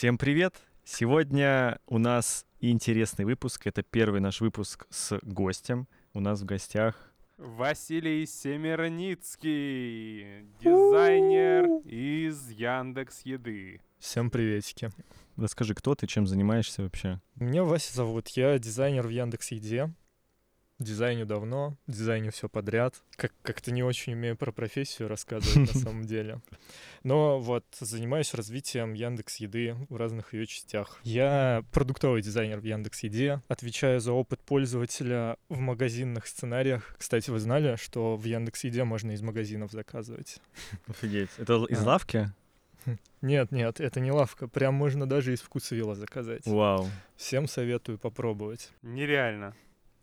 Всем привет! Сегодня у нас интересный выпуск. Это первый наш выпуск с гостем. У нас в гостях Василий Семерницкий, дизайнер из Яндекс Еды. Всем приветики. Расскажи, кто ты, чем занимаешься вообще? Меня Вася зовут, я дизайнер в Яндекс Еде. Дизайню давно, дизайню все подряд. Как- как-то не очень умею про профессию рассказывать на самом деле. Но вот занимаюсь развитием Яндекс Еды в разных ее частях. Я продуктовый дизайнер в Яндекс Еде, отвечаю за опыт пользователя в магазинных сценариях. Кстати, вы знали, что в Яндекс Еде можно из магазинов заказывать? Офигеть. Это из лавки? Нет, нет, это не лавка. Прям можно даже из вкусвилла заказать. Вау. Всем советую попробовать. Нереально.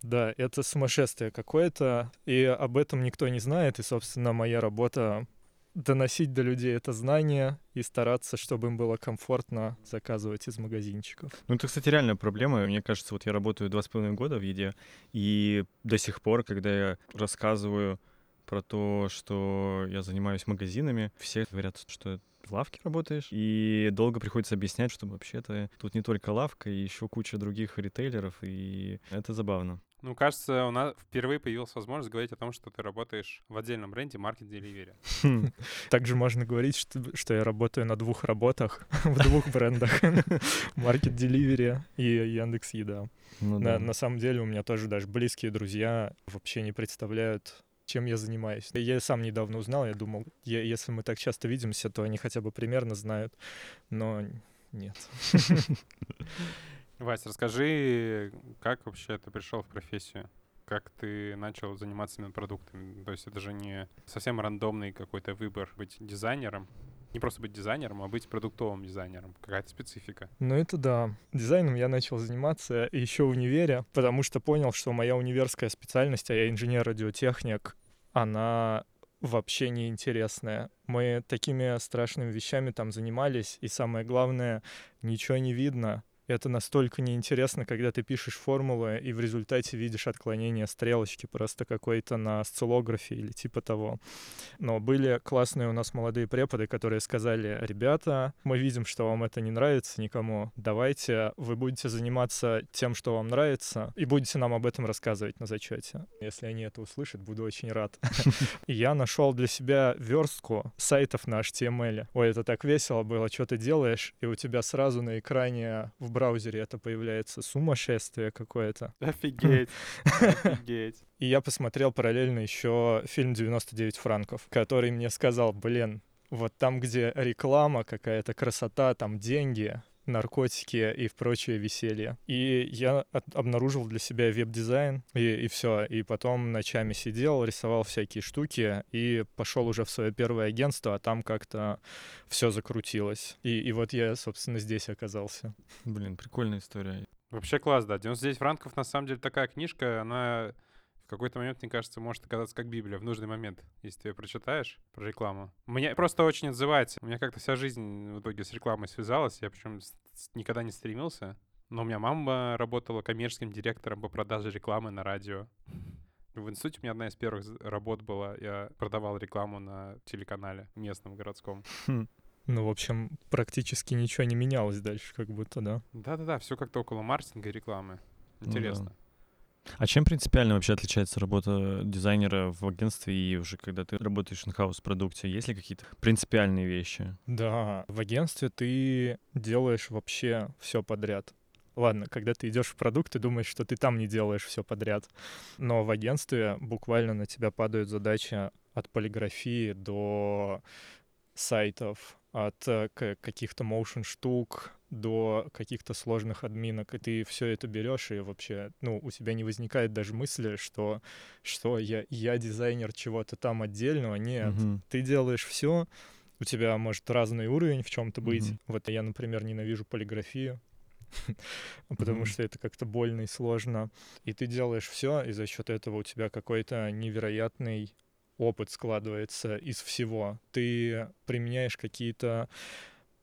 Да, это сумасшествие какое-то, и об этом никто не знает, и, собственно, моя работа доносить до людей это знание и стараться, чтобы им было комфортно заказывать из магазинчиков. Ну, это, кстати, реальная проблема. Мне кажется, вот я работаю два с половиной года в еде, и до сих пор, когда я рассказываю про то, что я занимаюсь магазинами, все говорят, что в лавке работаешь, и долго приходится объяснять, что вообще-то тут не только лавка, и еще куча других ритейлеров, и это забавно. Ну, кажется, у нас впервые появилась возможность говорить о том, что ты работаешь в отдельном бренде Market Delivery. Хм. Также можно говорить, что, что я работаю на двух работах, в двух брендах. Market Delivery и Яндекс Еда. Ну На, да. на самом деле у меня тоже даже близкие друзья вообще не представляют, чем я занимаюсь. Я сам недавно узнал, я думал, е- если мы так часто видимся, то они хотя бы примерно знают, но нет. Вась, расскажи, как вообще ты пришел в профессию? Как ты начал заниматься именно продуктами? То есть это же не совсем рандомный какой-то выбор быть дизайнером. Не просто быть дизайнером, а быть продуктовым дизайнером. Какая-то специфика. Ну это да. Дизайном я начал заниматься еще в универе, потому что понял, что моя универская специальность, а я инженер-радиотехник, она вообще не интересная. Мы такими страшными вещами там занимались, и самое главное, ничего не видно. Это настолько неинтересно, когда ты пишешь формулы, и в результате видишь отклонение стрелочки просто какой-то на осциллографе или типа того. Но были классные у нас молодые преподы, которые сказали, ребята, мы видим, что вам это не нравится никому, давайте вы будете заниматься тем, что вам нравится, и будете нам об этом рассказывать на зачете. Если они это услышат, буду очень рад. Я нашел для себя верстку сайтов на HTML. Ой, это так весело было, что ты делаешь, и у тебя сразу на экране в браузере это появляется сумасшествие какое-то. Офигеть. Офигеть. И я посмотрел параллельно еще фильм «99 франков», который мне сказал, блин, вот там, где реклама, какая-то красота, там деньги, наркотики и прочее веселье. И я от- обнаружил для себя веб-дизайн, и, и все. И потом ночами сидел, рисовал всякие штуки, и пошел уже в свое первое агентство, а там как-то все закрутилось. И, и вот я, собственно, здесь оказался. Блин, прикольная история. Вообще класс, да. 99 франков, на самом деле, такая книжка, она в какой-то момент, мне кажется, может оказаться как Библия в нужный момент, если ты ее прочитаешь про рекламу. Мне просто очень отзывается. У меня как-то вся жизнь в итоге с рекламой связалась. Я причем никогда не стремился. Но у меня мама работала коммерческим директором по продаже рекламы на радио. В институте у меня одна из первых работ была. Я продавал рекламу на телеканале местном, городском. Ну, в общем, практически ничего не менялось дальше, как будто, да. Да-да-да, все как-то около маркетинга и рекламы. Ну да. А чем принципиально вообще отличается работа дизайнера в агентстве и уже когда ты работаешь в инхаус продукте? Есть ли какие-то принципиальные вещи? Да, в агентстве ты делаешь вообще все подряд. Ладно, когда ты идешь в продукт, ты думаешь, что ты там не делаешь все подряд. Но в агентстве буквально на тебя падают задачи от полиграфии до сайтов, от э, каких-то motion штук до каких-то сложных админок, и ты все это берешь, и вообще, ну, у тебя не возникает даже мысли, что, что я, я дизайнер чего-то там отдельного. Нет, Мгм. ты делаешь все, у тебя может разный уровень в чем-то быть. Мгм. Вот я, например, ненавижу полиграфию, потому что это как-то больно и сложно. И ты делаешь все, и за счет этого у тебя какой-то невероятный опыт складывается из всего. Ты применяешь какие-то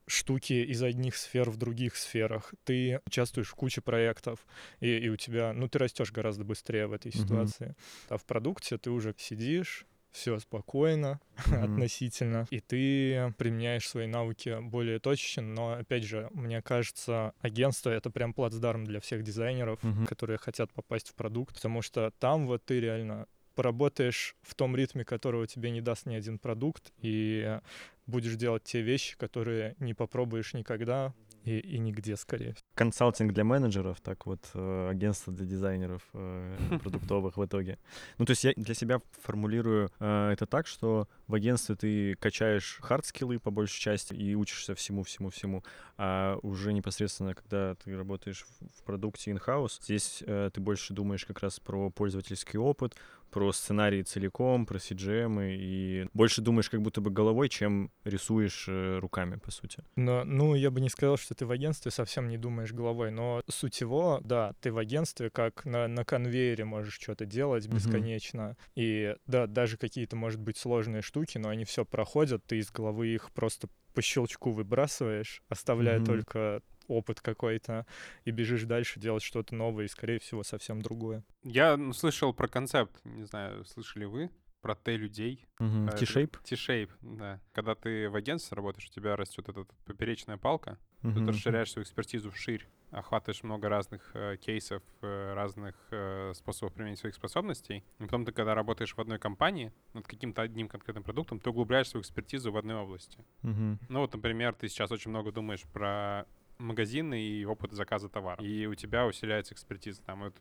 штуки из одних сфер в других сферах. Ты участвуешь в куче проектов, и, и у тебя, ну, ты растешь гораздо быстрее в этой ситуации. А в продукте ты уже сидишь, все спокойно Мгм. относительно, и ты применяешь свои навыки более точечно, но, опять же, мне кажется, агентство — это прям плацдарм для всех дизайнеров, Мгм. которые хотят попасть в продукт, потому что там вот ты реально поработаешь в том ритме, которого тебе не даст ни один продукт, и будешь делать те вещи, которые не попробуешь никогда и, и нигде, скорее всего. Консалтинг для менеджеров, так вот, э, агентство для дизайнеров э, продуктовых в итоге. Ну, то есть я для себя формулирую э, это так, что в агентстве ты качаешь хард-скиллы по большей части и учишься всему-всему-всему, а уже непосредственно, когда ты работаешь в, продукте in-house, здесь э, ты больше думаешь как раз про пользовательский опыт, про сценарии целиком, про CGM, и больше думаешь как будто бы головой, чем рисуешь э, руками, по сути. Но, ну, я бы не сказал, что ты в агентстве совсем не думаешь головой, но суть его, да, ты в агентстве как на, на конвейере можешь что-то делать бесконечно. И да, даже какие-то, может быть, сложные штуки, но они все проходят, ты из головы их просто по щелчку выбрасываешь, оставляя Мгм. только опыт какой-то, и бежишь дальше делать что-то новое и, скорее всего, совсем другое. Я ну, слышал про концепт, не знаю, слышали вы, про Т-людей. Мгм. А, это T-shape? T-shape, да. Когда ты в агентстве работаешь, у тебя растет эта поперечная палка, ты Мгм. расширяешь свою экспертизу вширь, охватываешь много разных э, кейсов, э, разных э, способов применения своих способностей. И потом ты, когда работаешь в одной компании над каким-то одним конкретным продуктом, ты углубляешь свою экспертизу в одной области. Мгм. Ну вот, например, ты сейчас очень много думаешь про магазины и опыт заказа товара. И у тебя усиляется экспертиза. Там вот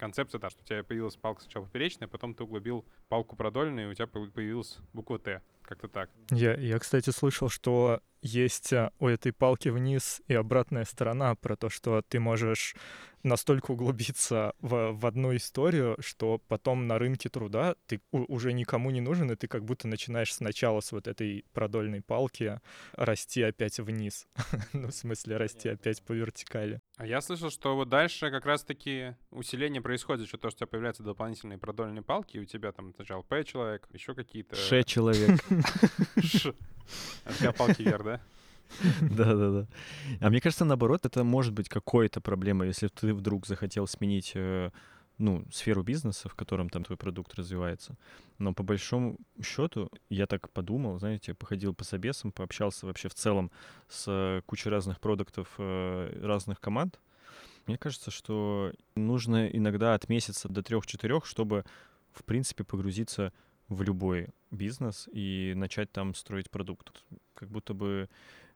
концепция, да, что у тебя появилась палка сначала поперечная, потом ты углубил палку продольную, и у тебя появилась буква Т. Как-то так. Я, я, кстати, слышал, что есть а, у этой палки вниз и обратная сторона про то, что ты можешь настолько углубиться в, в одну историю, что потом на рынке труда ты у- уже никому не нужен, и ты как будто начинаешь сначала с вот этой продольной палки расти опять вниз. ну, в смысле, расти опять по вертикали. А я слышал, что вот дальше как раз-таки усиление происходит за счет того, что у тебя появляются дополнительные продольные палки, и у тебя там сначала П человек, еще какие-то... Ше человек. Ш. А у тебя палки вверх, да? Да-да-да. А мне кажется, наоборот, это может быть какой-то проблемой, если ты вдруг захотел сменить э, ну, сферу бизнеса, в котором там твой продукт развивается. Но по большому счету, я так подумал, знаете, походил по собесам, пообщался вообще в целом с кучей разных продуктов э, разных команд. Мне кажется, что нужно иногда от месяца до трех-четырех, чтобы, в принципе, погрузиться в любой бизнес и начать там строить продукт. Как будто бы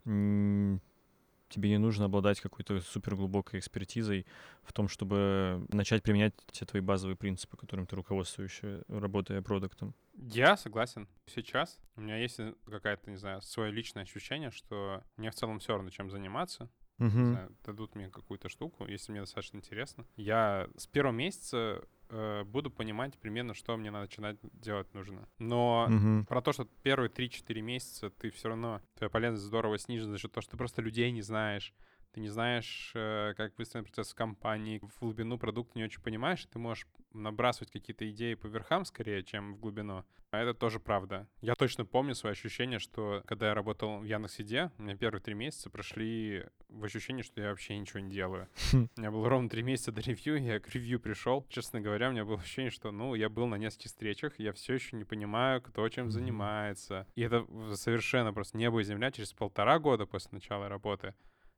тебе не нужно обладать какой-то суперглубокой экспертизой в том, чтобы начать применять те твои базовые принципы, которым ты руководствуешься, работая продуктом. Я согласен. Сейчас у меня есть э, какая-то, не знаю, свое личное ощущение, что мне в целом все равно, чем заниматься. Мгм. знаю, дадут мне какую-то штуку, если мне достаточно интересно. Я с первого месяца э, буду понимать примерно, что мне начинать делать нужно. Но Мгм. про то, что первые 3-4 месяца ты все равно, твоя полезность здорово снижена за счет того, что ты просто людей не знаешь, ты не знаешь, э, как выстроен процесс в компании, в глубину продукта не очень понимаешь, ты можешь набрасывать какие-то идеи по верхам скорее, чем в глубину. А это тоже правда. Я точно помню свои ощущения, что когда я работал в Яндекс.Еде, у меня первые три месяца прошли в ощущении, что я вообще ничего не делаю. Хм. У меня было ровно три месяца до ревью, я к ревью пришел. Честно говоря, у меня было ощущение, что, ну, я был на нескольких встречах, я все еще не понимаю, кто чем занимается. И это совершенно просто небо и земля. Через полтора года после начала работы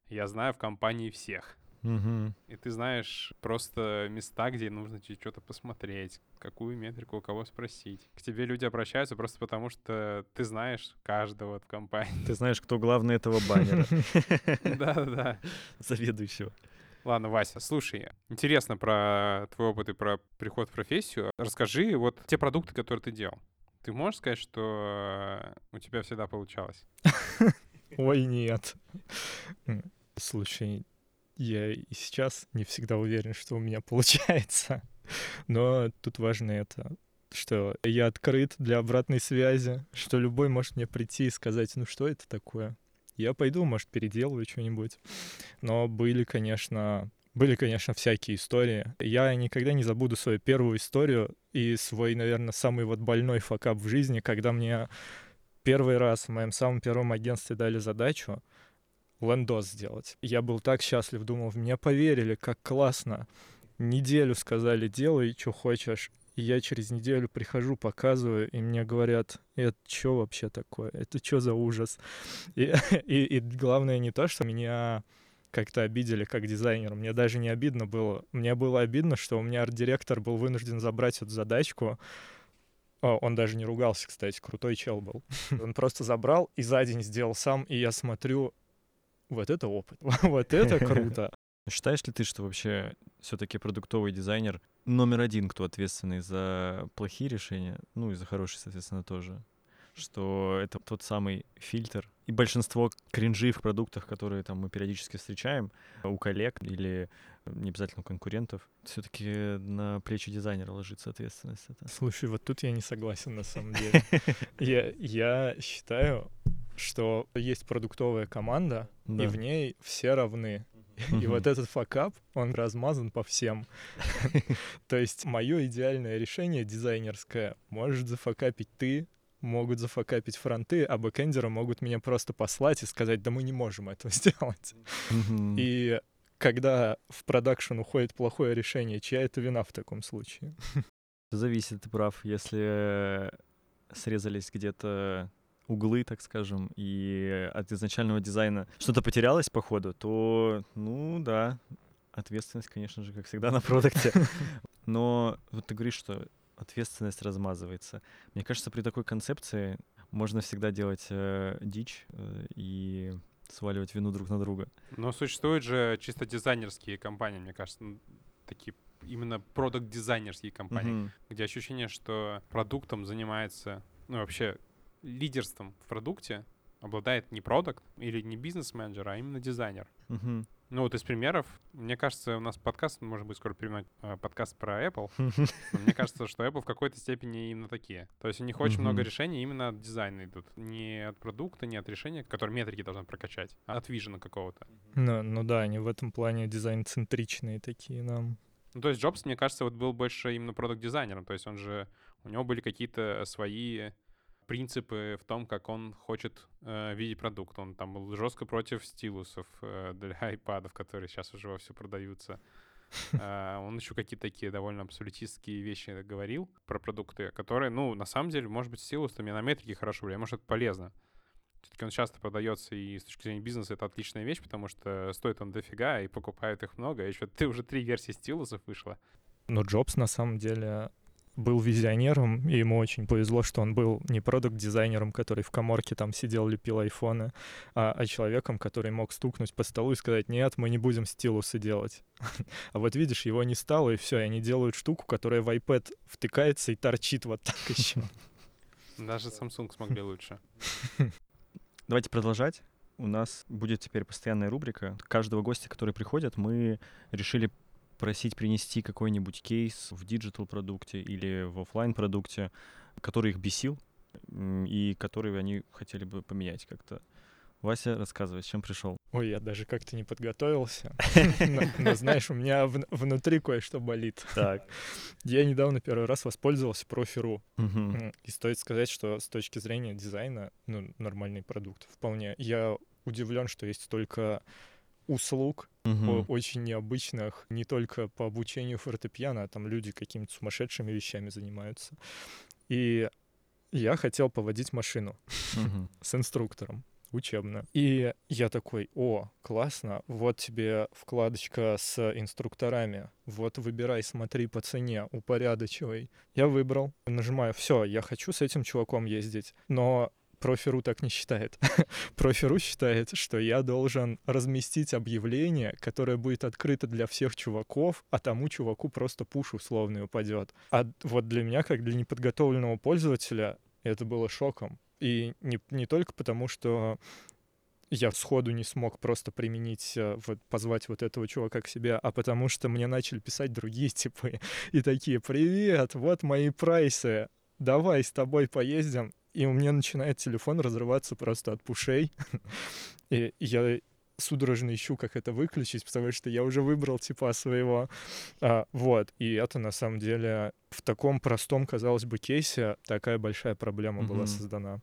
я знаю в компании всех. Мгм. И ты знаешь просто места, где нужно тебе что-то посмотреть, какую метрику у кого спросить. К тебе люди обращаются просто потому, что ты знаешь каждого в компании. Ты знаешь, кто главный этого баннера, Да-да-да. заведующего. Ладно, Вася, слушай, интересно про твой опыт и про приход в профессию. Расскажи вот те продукты, которые ты делал. Ты можешь сказать, что э, у тебя всегда получалось? Ой, нет. Слушай, я и сейчас не всегда уверен, что у меня получается. Но тут важно это, что я открыт для обратной связи, что любой может мне прийти и сказать, ну что это такое? Я пойду, может, переделаю что-нибудь. Но были, конечно, были, конечно, всякие истории. Я никогда не забуду свою первую историю и свой, наверное, самый вот больной факап в жизни, когда мне первый раз в моем самом первом агентстве дали задачу лендос сделать. Я был так счастлив, думал, в меня поверили, как классно. Неделю сказали, делай, что хочешь. И я через неделю прихожу, показываю, и мне говорят, это что вообще такое? Это что за ужас? И, и, и главное не то, что меня как-то обидели как дизайнер. Мне даже не обидно было. Мне было обидно, что у меня арт-директор был вынужден забрать эту задачку. О, он даже не ругался, кстати, крутой чел был. Он просто забрал и за день сделал сам, и я смотрю, вот это опыт, вот это круто. Считаешь ли ты, что вообще все-таки продуктовый дизайнер номер один, кто ответственный за плохие решения, ну и за хорошие, соответственно, тоже? Что это тот самый фильтр. И большинство кринжи в продуктах, которые там мы периодически встречаем у коллег или не обязательно у конкурентов, все-таки на плечи дизайнера ложится ответственность. Это. Слушай, вот тут я не согласен на самом деле. Я, я считаю, что есть продуктовая команда, да. и в ней все равны. И вот этот факап, он размазан по всем. То есть мое идеальное решение дизайнерское может зафакапить ты, могут зафакапить фронты, а бэкэндеры могут меня просто послать и сказать, да мы не можем этого сделать. И когда в продакшн уходит плохое решение, чья это вина в таком случае? Зависит, ты прав. Если срезались где-то углы, так скажем, и от изначального дизайна что-то потерялось по ходу, то, ну да, ответственность, конечно же, как всегда на продукте. Но вот ты говоришь, что ответственность размазывается. Мне кажется, при такой концепции можно всегда делать э, дичь э, и сваливать вину друг на друга. Но существуют же чисто дизайнерские компании, мне кажется, такие именно продукт-дизайнерские компании, mm-hmm. где ощущение, что продуктом занимается, ну вообще лидерством в продукте обладает не продукт или не бизнес-менеджер, а именно дизайнер. Uh-huh. Ну вот из примеров, мне кажется, у нас подкаст, может быть, скоро принимать э, подкаст про Apple. Мне кажется, что Apple в какой-то степени именно такие. То есть у них очень много решений именно от дизайна идут. Не от продукта, не от решения, которые метрики должны прокачать, а от вижена какого-то. Ну, ну да, они в этом плане дизайн-центричные такие нам. Ну, то есть Джобс, мне кажется, вот был больше именно продукт-дизайнером. То есть он же, у него были какие-то свои принципы в том, как он хочет э, видеть продукт. Он там был жестко против стилусов э, для айпадов, которые сейчас уже во все продаются. Uh, он еще какие-то такие довольно абсолютистские вещи говорил про продукты, которые, ну, на самом деле, может быть, стилус там на метрики хорошо влияет, может, это полезно. Все-таки он часто продается, и с точки зрения бизнеса это отличная вещь, потому что стоит он дофига, и покупают их много. И еще ты уже три версии стилусов вышла. Но Джобс, на самом деле, был визионером, и ему очень повезло, что он был не продукт-дизайнером, который в коморке там сидел, лепил айфоны, а, а человеком, который мог стукнуть по столу и сказать, нет, мы не будем стилусы делать. а вот видишь, его не стало, и все, и они делают штуку, которая в iPad втыкается и торчит вот так еще. Даже Samsung смогли лучше. Давайте продолжать. У нас будет теперь постоянная рубрика. Каждого гостя, который приходит, мы решили просить принести какой-нибудь кейс в digital продукте или в офлайн продукте, который их бесил и который они хотели бы поменять как-то. Вася, рассказывай, с чем пришел. Ой, я даже как-то не подготовился. Но, знаешь, у меня внутри кое-что болит. Так. Я недавно первый раз воспользовался профи.ру. И стоит сказать, что с точки зрения дизайна, ну, нормальный продукт вполне. Я удивлен, что есть столько услуг угу. очень необычных, не только по обучению фортепиано, а там люди какими-то сумасшедшими вещами занимаются. И я хотел поводить машину угу. с инструктором учебно. И я такой, о, классно, вот тебе вкладочка с инструкторами, вот выбирай, смотри по цене, упорядочивай. Я выбрал, нажимаю, все, я хочу с этим чуваком ездить. Но Профиру так не считает. Профиру считает, что я должен разместить объявление, которое будет открыто для всех чуваков, а тому чуваку просто пуш условный упадет. А вот для меня, как для неподготовленного пользователя, это было шоком. И не, не только потому, что я сходу не смог просто применить, э, вот, позвать вот этого чувака к себе, а потому что мне начали писать другие типы и такие, привет, вот мои прайсы, давай с тобой поездим и у меня начинает телефон разрываться просто от пушей. и я судорожно ищу, как это выключить, потому что я уже выбрал типа своего. А, вот. И это на самом деле в таком простом, казалось бы, кейсе такая большая проблема mm-hmm. была создана.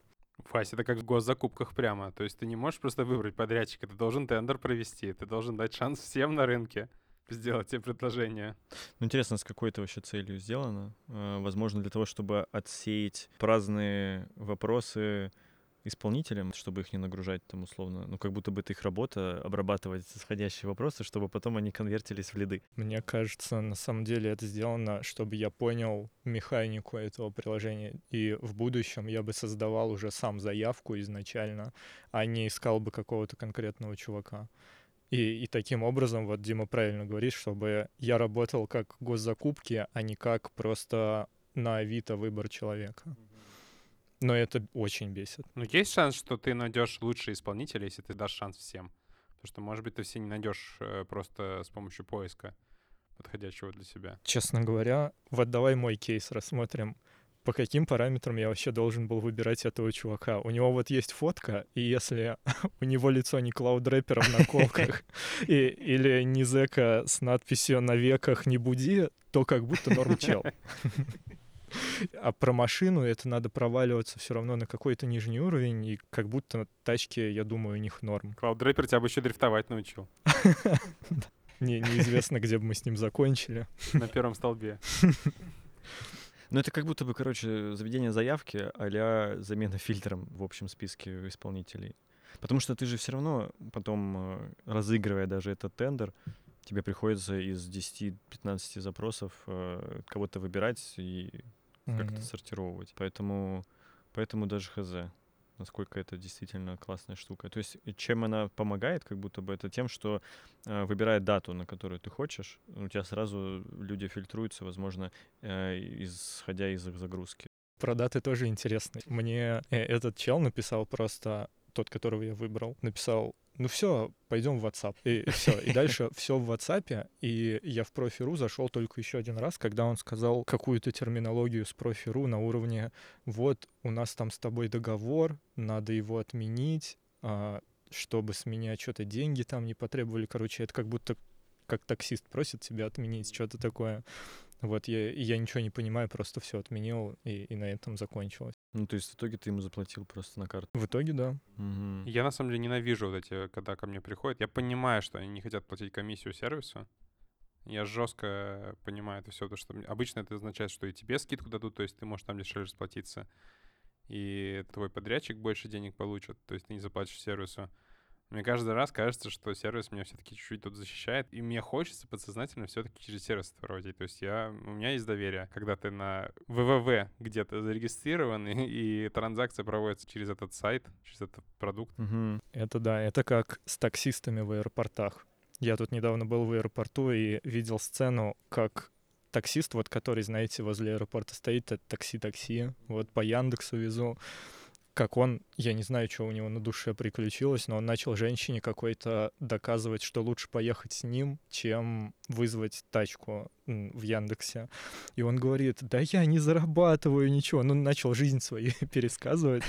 Вася, это как в госзакупках прямо. То есть ты не можешь просто выбрать подрядчика, ты должен тендер провести, ты должен дать шанс всем на рынке. Сделать тебе предложение. Ну, интересно, с какой-то вообще целью сделано. Э, Возможно, для того, чтобы отсеять праздные вопросы исполнителям, чтобы их не нагружать там условно. Ну, как будто бы это их работа обрабатывать исходящие вопросы, чтобы потом они конвертились в лиды. Мне кажется, на самом деле это сделано, чтобы я понял механику этого приложения. И в будущем я бы создавал уже сам заявку изначально, а не искал бы какого-то конкретного чувака. И, и таким образом, вот Дима правильно говорит, чтобы я работал как госзакупки, а не как просто на Авито выбор человека. Но это очень бесит. Ну, есть шанс, что ты найдешь лучшие исполнителя, если ты дашь шанс всем. Потому что, может быть, ты все не найдешь э, просто с помощью поиска подходящего для себя. Честно говоря, вот давай мой кейс рассмотрим. По каким параметрам я вообще должен был выбирать этого чувака? У него вот есть фотка, и если у него лицо не клауд-рэпера в наколках и, или не зэка с надписью «На веках не буди», то как будто норм чел. А про машину это надо проваливаться все равно на какой-то нижний уровень, и как будто тачки, я думаю, у них норм. Клауд-рэпер тебя бы еще дрифтовать научил Не, неизвестно, где бы мы с ним закончили. на первом столбе. Ну, это как будто бы, короче, заведение заявки а замена фильтром в общем списке исполнителей. Потому что ты же все равно потом, э, разыгрывая даже этот тендер, тебе приходится из 10-15 запросов э, кого-то выбирать и как-то Мгм. сортировывать. Поэтому, поэтому даже хз, насколько это действительно классная штука. То есть чем она помогает, как будто бы это тем, что э, выбирая дату, на которую ты хочешь, у тебя сразу люди фильтруются, возможно, э, исходя из их загрузки. Про даты тоже интересно. Мне э, этот чел написал просто, тот, которого я выбрал, написал, ну все, пойдем в WhatsApp. И все. И дальше все в WhatsApp. И я в профи.ру зашел только еще один раз, когда он сказал какую-то терминологию с профи.ру на уровне вот у нас там с тобой договор, надо его отменить, а, чтобы с меня что-то деньги там не потребовали. Короче, это как будто как таксист просит тебя отменить что-то такое. Вот я, и я ничего не понимаю, просто все отменил, и, и на этом закончилось. Ну, то есть в итоге ты ему заплатил просто на карту. В итоге, да. Мгм. Я на самом деле ненавижу вот эти, когда ко мне приходят. Я понимаю, что они не хотят платить комиссию сервису. Я жестко понимаю это все, потому что обычно это означает, что и тебе скидку дадут, то есть ты можешь там дешевле расплатиться, и твой подрядчик больше денег получит, то есть ты не заплатишь сервису. Мне каждый раз кажется, что сервис меня все-таки чуть-чуть тут защищает, и мне хочется подсознательно все-таки через сервис проводить. То есть я, у меня есть доверие, когда ты на ВВВ где-то зарегистрирован, и, и транзакция проводится через этот сайт, через этот продукт. Мгм. Это да, это как с таксистами в аэропортах. Я тут недавно был в аэропорту и видел сцену, как таксист, вот который, знаете, возле аэропорта стоит, это такси-такси, вот по Яндексу везу, как он, я не знаю, что у него на душе приключилось, но он начал женщине какой-то доказывать, что лучше поехать с ним, чем вызвать тачку в Яндексе. И он говорит, да я не зарабатываю ничего. Ну, начал жизнь свою пересказывать.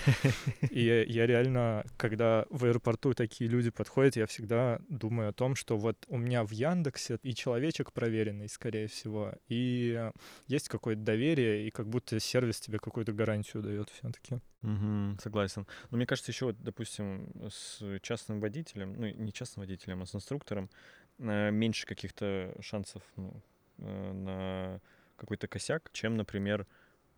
И я реально, когда в аэропорту такие люди подходят, я всегда думаю о том, что вот у меня в Яндексе и человечек проверенный, скорее всего, и есть какое-то доверие, и как будто сервис тебе какую-то гарантию дает все-таки. Мгм, согласен. Но мне кажется, еще вот, допустим, с частным водителем, ну, не частным водителем, а с инструктором, э, меньше каких-то шансов ну, э, на какой-то косяк, чем, например,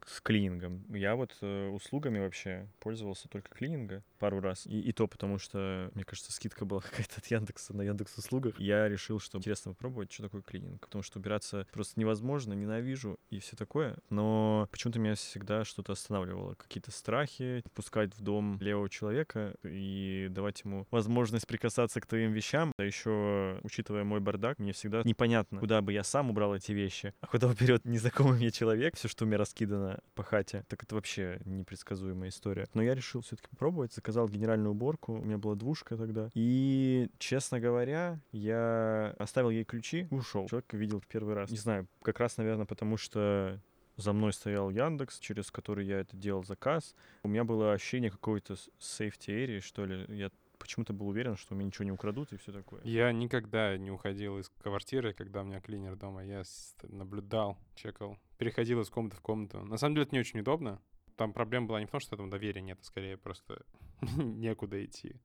с клинингом. Я вот э, услугами вообще пользовался только клининга пару раз. И, и то потому, что, мне кажется, скидка была какая-то от Яндекса на Яндекс услугах. Я решил, что интересно попробовать, что такое клининг. Потому что убираться просто невозможно, ненавижу и все такое. Но почему-то меня всегда что-то останавливало. Какие-то страхи, пускать в дом левого человека и давать ему возможность прикасаться к твоим вещам. А еще, учитывая мой бардак, мне всегда непонятно, куда бы я сам убрал эти вещи, а куда уберет незнакомый мне человек. Все, что у меня раскидано по хате. Так это вообще непредсказуемая история. Но я решил все-таки попробовать. Заказал генеральную уборку. У меня была двушка тогда. И, честно говоря, я оставил ей ключи и ушел. Человек видел в первый раз. Не знаю, как раз, наверное, потому что за мной стоял Яндекс, через который я это делал заказ. У меня было ощущение какой-то safety area, что ли. Я почему-то был уверен, что у меня ничего не украдут и все такое. Я никогда не уходил из квартиры, когда у меня клинер дома. Я наблюдал, чекал, переходил из комнаты в комнату. На самом деле это не очень удобно. Там проблема была не в том, что там доверия нет, а скорее просто некуда идти.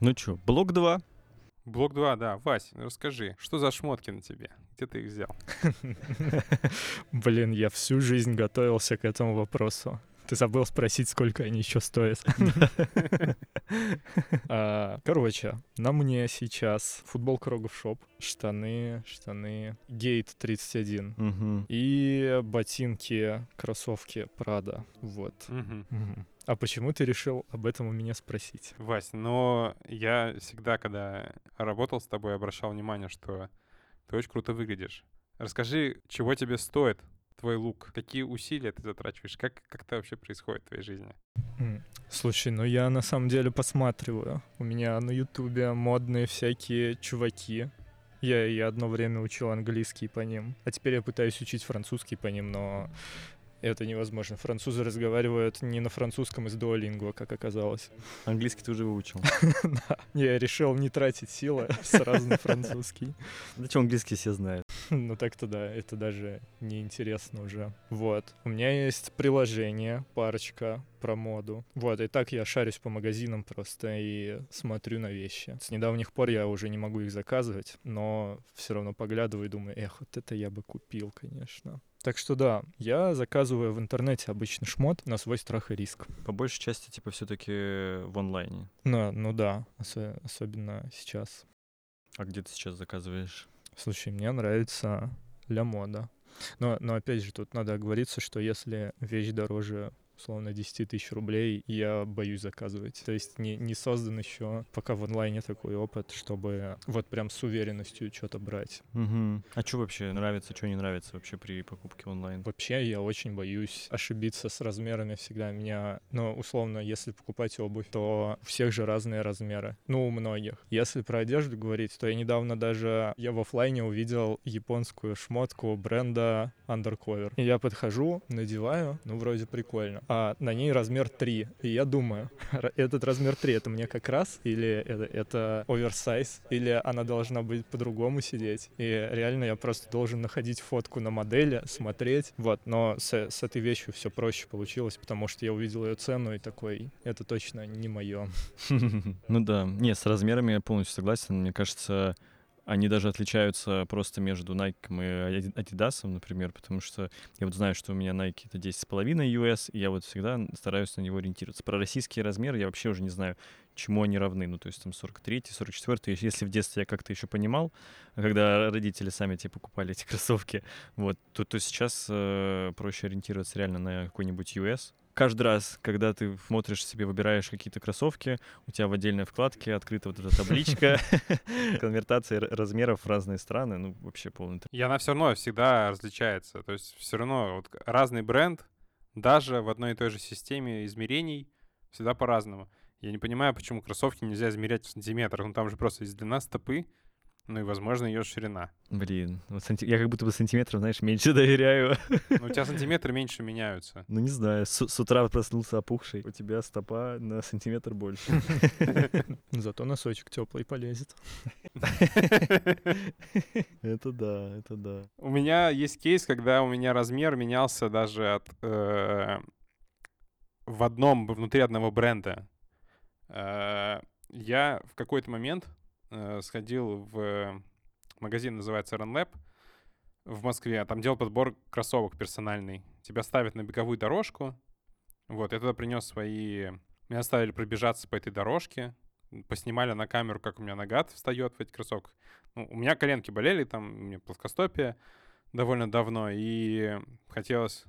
Ну чё, блок 2. Блок 2, да. Вась, расскажи, что за шмотки на тебе? Где ты их взял? Блин, я всю жизнь готовился к этому вопросу. Ты забыл спросить, сколько они еще стоят. А, Короче, на мне сейчас футболка Рогов Шоп, штаны, штаны Гейт 31 Мгм. и ботинки, кроссовки Прада. Вот. А почему ты решил об этом у меня спросить? Вась, но я всегда, когда работал с тобой, обращал внимание, что ты очень круто выглядишь. Расскажи, чего тебе стоит твой лук? Какие усилия ты затрачиваешь? Как, как это вообще происходит в твоей жизни? Слушай, ну я на самом деле посматриваю. У меня на Ютубе модные всякие чуваки. Я и одно время учил английский по ним. А теперь я пытаюсь учить французский по ним, но это невозможно. Французы разговаривают не на французском из Duolingo, как оказалось. Английский ты уже выучил. Да. Я решил не тратить силы сразу на французский. Зачем английский все знают? Ну так-то да, это даже неинтересно уже. Вот. У меня есть приложение, парочка про моду. Вот, и так я шарюсь по магазинам просто и смотрю на вещи. С недавних пор я уже не могу их заказывать, но все равно поглядываю и думаю, эх, вот это я бы купил, конечно. Так что да, я заказываю в интернете обычно шмот на свой страх и риск. По большей части, типа, все-таки в онлайне. Ну, ну да, осо- особенно сейчас. А где ты сейчас заказываешь? Слушай, мне нравится Ля Мода. Но, но опять же, тут надо оговориться, что если вещь дороже условно 10 тысяч рублей, я боюсь заказывать. То есть не, не создан еще пока в онлайне такой опыт, чтобы вот прям с уверенностью что-то брать. Угу. А что вообще нравится, что не нравится вообще при покупке онлайн? Вообще я очень боюсь ошибиться с размерами всегда. Меня, ну, условно, если покупать обувь, то у всех же разные размеры. Ну, у многих. Если про одежду говорить, то я недавно даже, я в оффлайне увидел японскую шмотку бренда Undercover. И я подхожу, надеваю, ну, вроде прикольно. А на ней размер 3. И я думаю, этот размер 3 это мне как раз? Или это, это оверсайз? Или она должна быть по-другому сидеть? И реально я просто должен находить фотку на модели, смотреть. Вот, но с, с этой вещью все проще получилось, потому что я увидел ее цену и такой, это точно не мое. Ну да. Не, с размерами я полностью согласен. Мне кажется, они даже отличаются просто между Nike и Adi- Adidas, например, потому что я вот знаю, что у меня Nike это 10,5 US, и я вот всегда стараюсь на него ориентироваться. Про российские размеры я вообще уже не знаю, чему они равны. Ну, то есть там 43, 44. Если в детстве я как-то еще понимал, когда родители сами тебе покупали эти кроссовки, вот, то, то сейчас э, проще ориентироваться реально на какой-нибудь US. Каждый раз, когда ты смотришь себе, выбираешь какие-то кроссовки, у тебя в отдельной вкладке открыта вот эта табличка, конвертация р- размеров в разные страны, ну, вообще полный И она все равно всегда различается. То есть все равно вот разный бренд, даже в одной и той же системе измерений, всегда по-разному. Я не понимаю, почему кроссовки нельзя измерять в сантиметрах. Ну там же просто есть длина стопы, ну и, возможно, ее ширина. Блин, вот санти- я как будто бы сантиметров, знаешь, меньше доверяю. Но у тебя сантиметры меньше меняются. Ну, не знаю, с, с утра проснулся опухший, у тебя стопа на сантиметр больше. Зато носочек теплый полезет. Это да, это да. У меня есть кейс, когда у меня размер менялся даже от э, в одном внутри одного бренда. Э, я в какой-то момент э, сходил в магазин, называется RunLab в Москве. Там делал подбор кроссовок персональный. Тебя ставят на беговую дорожку. Вот, я туда принес свои... Меня оставили пробежаться по этой дорожке. Поснимали на камеру, как у меня нога встает в этих кроссовках. Ну, у меня коленки болели, там у меня плоскостопие довольно давно, и хотелось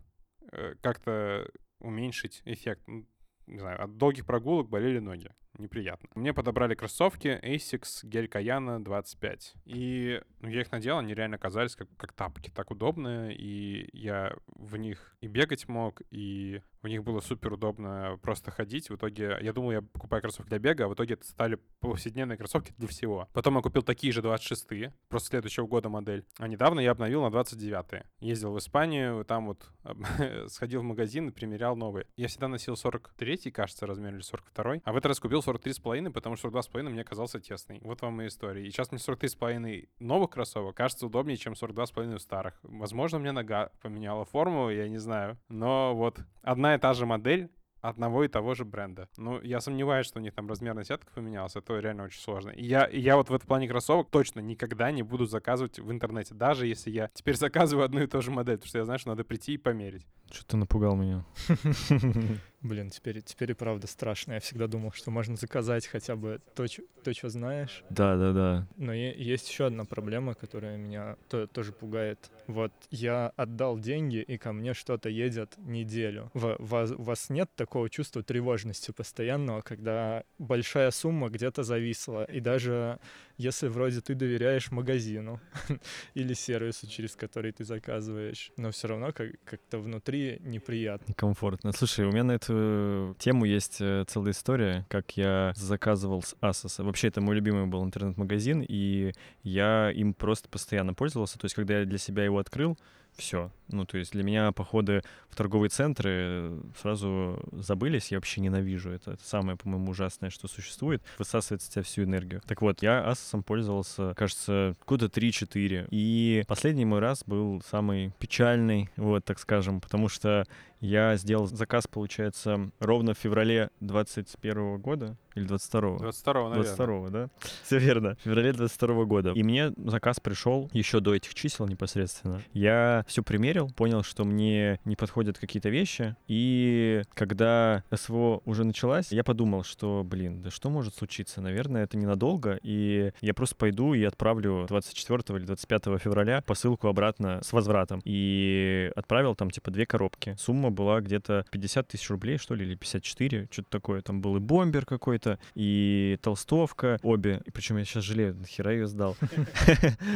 э, как-то уменьшить эффект. Не знаю, от долгих прогулок болели ноги. Неприятно. Мне подобрали кроссовки Asics Gel Kayana 25. И ну, я их надел, они реально казались как, как тапки, так удобные. И я в них и бегать мог, и в них было супер удобно просто ходить. В итоге я думал, я покупаю кроссовки для бега, а в итоге это стали повседневные кроссовки для всего. Потом я купил такие же 26-е, просто следующего года модель. А недавно я обновил на 29-е. Ездил в Испанию, там вот сходил в магазин и примерял новые. Я всегда носил 43-й, кажется, размер, или 42-й. А в этот раз купил 43,5, потому что 42,5 мне казался тесный. Вот вам и история. И сейчас мне 43,5 новых кроссовок кажется удобнее, чем 42,5 у старых. Возможно, мне нога поменяла форму, я не знаю. Но вот одна и та же модель, одного и того же бренда. Ну, я сомневаюсь, что у них там размерная сетка поменялась, это реально очень сложно. И я, я вот в этом плане кроссовок точно никогда не буду заказывать в интернете, даже если я теперь заказываю одну и ту же модель, потому что я знаю, что надо прийти и померить. Что ты напугал меня. Блин, теперь, теперь и правда страшно. Я всегда думал, что можно заказать хотя бы то, то что знаешь. Да, да, да. Но есть еще одна проблема, которая меня то- тоже пугает. Вот я отдал деньги, и ко мне что-то едет неделю. В- вас- у вас нет такого чувства тревожности постоянного, когда большая сумма где-то зависла, и даже если вроде ты доверяешь магазину или сервису, через который ты заказываешь, но все равно как- как-то внутри неприятно. Некомфортно. Слушай, у меня на эту тему есть э, целая история, как я заказывал с Asos. Вообще, это мой любимый был интернет-магазин, и я им просто постоянно пользовался. То есть, когда я для себя его открыл, все. Ну, то есть для меня походы в торговые центры э, сразу забылись. Я вообще ненавижу. Это, это самое, по-моему, ужасное, что существует. Высасывает с тебя всю энергию. Так вот, я Asos пользовался, кажется, года 3-4. И последний мой раз был самый печальный, вот, так скажем, потому что я сделал заказ, получается, ровно в феврале 21 года или 22 22 наверное. 22 да? Все верно. В феврале 22 года. И мне заказ пришел еще до этих чисел непосредственно. Я все примерил, понял, что мне не подходят какие-то вещи. И когда СВО уже началась, я подумал, что, блин, да что может случиться? Наверное, это ненадолго. И я просто пойду и отправлю 24 или 25 февраля посылку обратно с возвратом. И отправил там типа две коробки. Сумма была где-то 50 тысяч рублей, что ли, или 54, что-то такое. Там был и бомбер какой-то, и толстовка, обе. И причем я сейчас жалею, нахера ее сдал.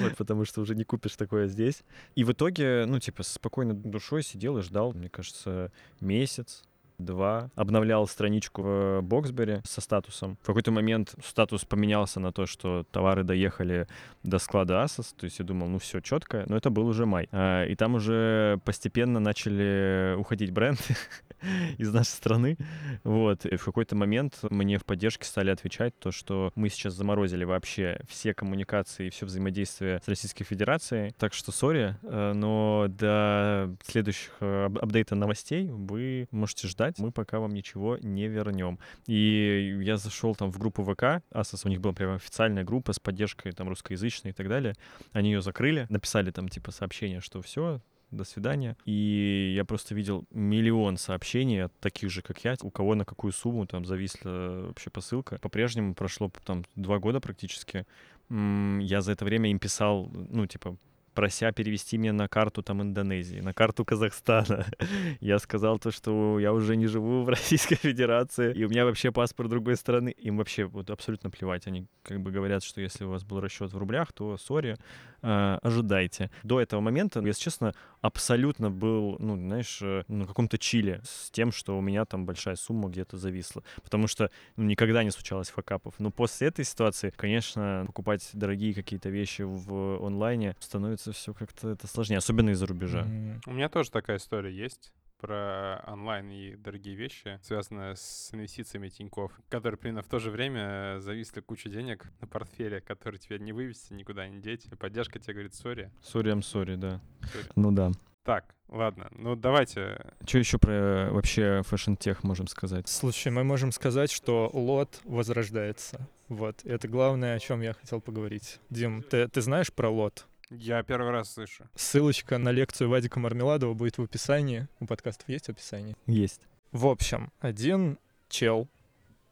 Вот, потому что уже не купишь такое здесь. И в итоге, ну, типа, с спокойной душой сидел и ждал, мне кажется, месяц, два. Обновлял страничку в Боксбери со статусом. В какой-то момент статус поменялся на то, что товары доехали до склада Asos. То есть я думал, ну все четко. Но это был уже май. А, И там уже постепенно начали уходить бренды из нашей страны. Вот. И в какой-то момент мне в поддержке стали отвечать то, что мы сейчас заморозили вообще все коммуникации и все взаимодействие с Российской Федерацией. Так что сори, э, но до следующих э, ап- апдейта новостей вы можете ждать. Мы пока вам ничего не вернем. И я зашел там в группу ВК, Asos, у них была прям официальная группа с поддержкой там русскоязычной и так далее. Они ее закрыли, написали там типа сообщение, что все, до свидания. И я просто видел миллион сообщений от таких же, как я, у кого на какую сумму там зависла вообще посылка. По-прежнему прошло там два года практически. Я за это время им писал, ну, типа, прося перевести мне на карту там Индонезии, на карту Казахстана. Я сказал то, что я уже не живу в Российской Федерации, и у меня вообще паспорт другой страны. Им вообще вот абсолютно плевать. Они как бы говорят, что если у вас был расчет в рублях, то сори, э, ожидайте. До этого момента, если честно, абсолютно был, ну, знаешь, э, на каком-то чиле с тем, что у меня там большая сумма где-то зависла. Потому что ну, никогда не случалось факапов. Но после этой ситуации, конечно, покупать дорогие какие-то вещи в онлайне становится все как-то это сложнее, особенно из-за рубежа. У меня тоже такая история есть про онлайн и дорогие вещи, связанные с инвестициями Тинькофф, которые примерно в то же время зависли куча денег на портфеле, который тебе не вывести, никуда не деть. И поддержка тебе говорит, sorry. Sorry, I'm sorry, да. sorry». Ну да. Так, ладно, ну давайте. Что еще про э, вообще fashion-tech можем сказать? Слушай, мы можем сказать, что LOT возрождается. Вот, это главное, о чем я хотел поговорить. Дим, ты, ты знаешь про LOT? Я первый раз слышу. Ссылочка на лекцию Вадика Мармеладова будет в описании. У подкастов есть описание? Есть. В общем, один чел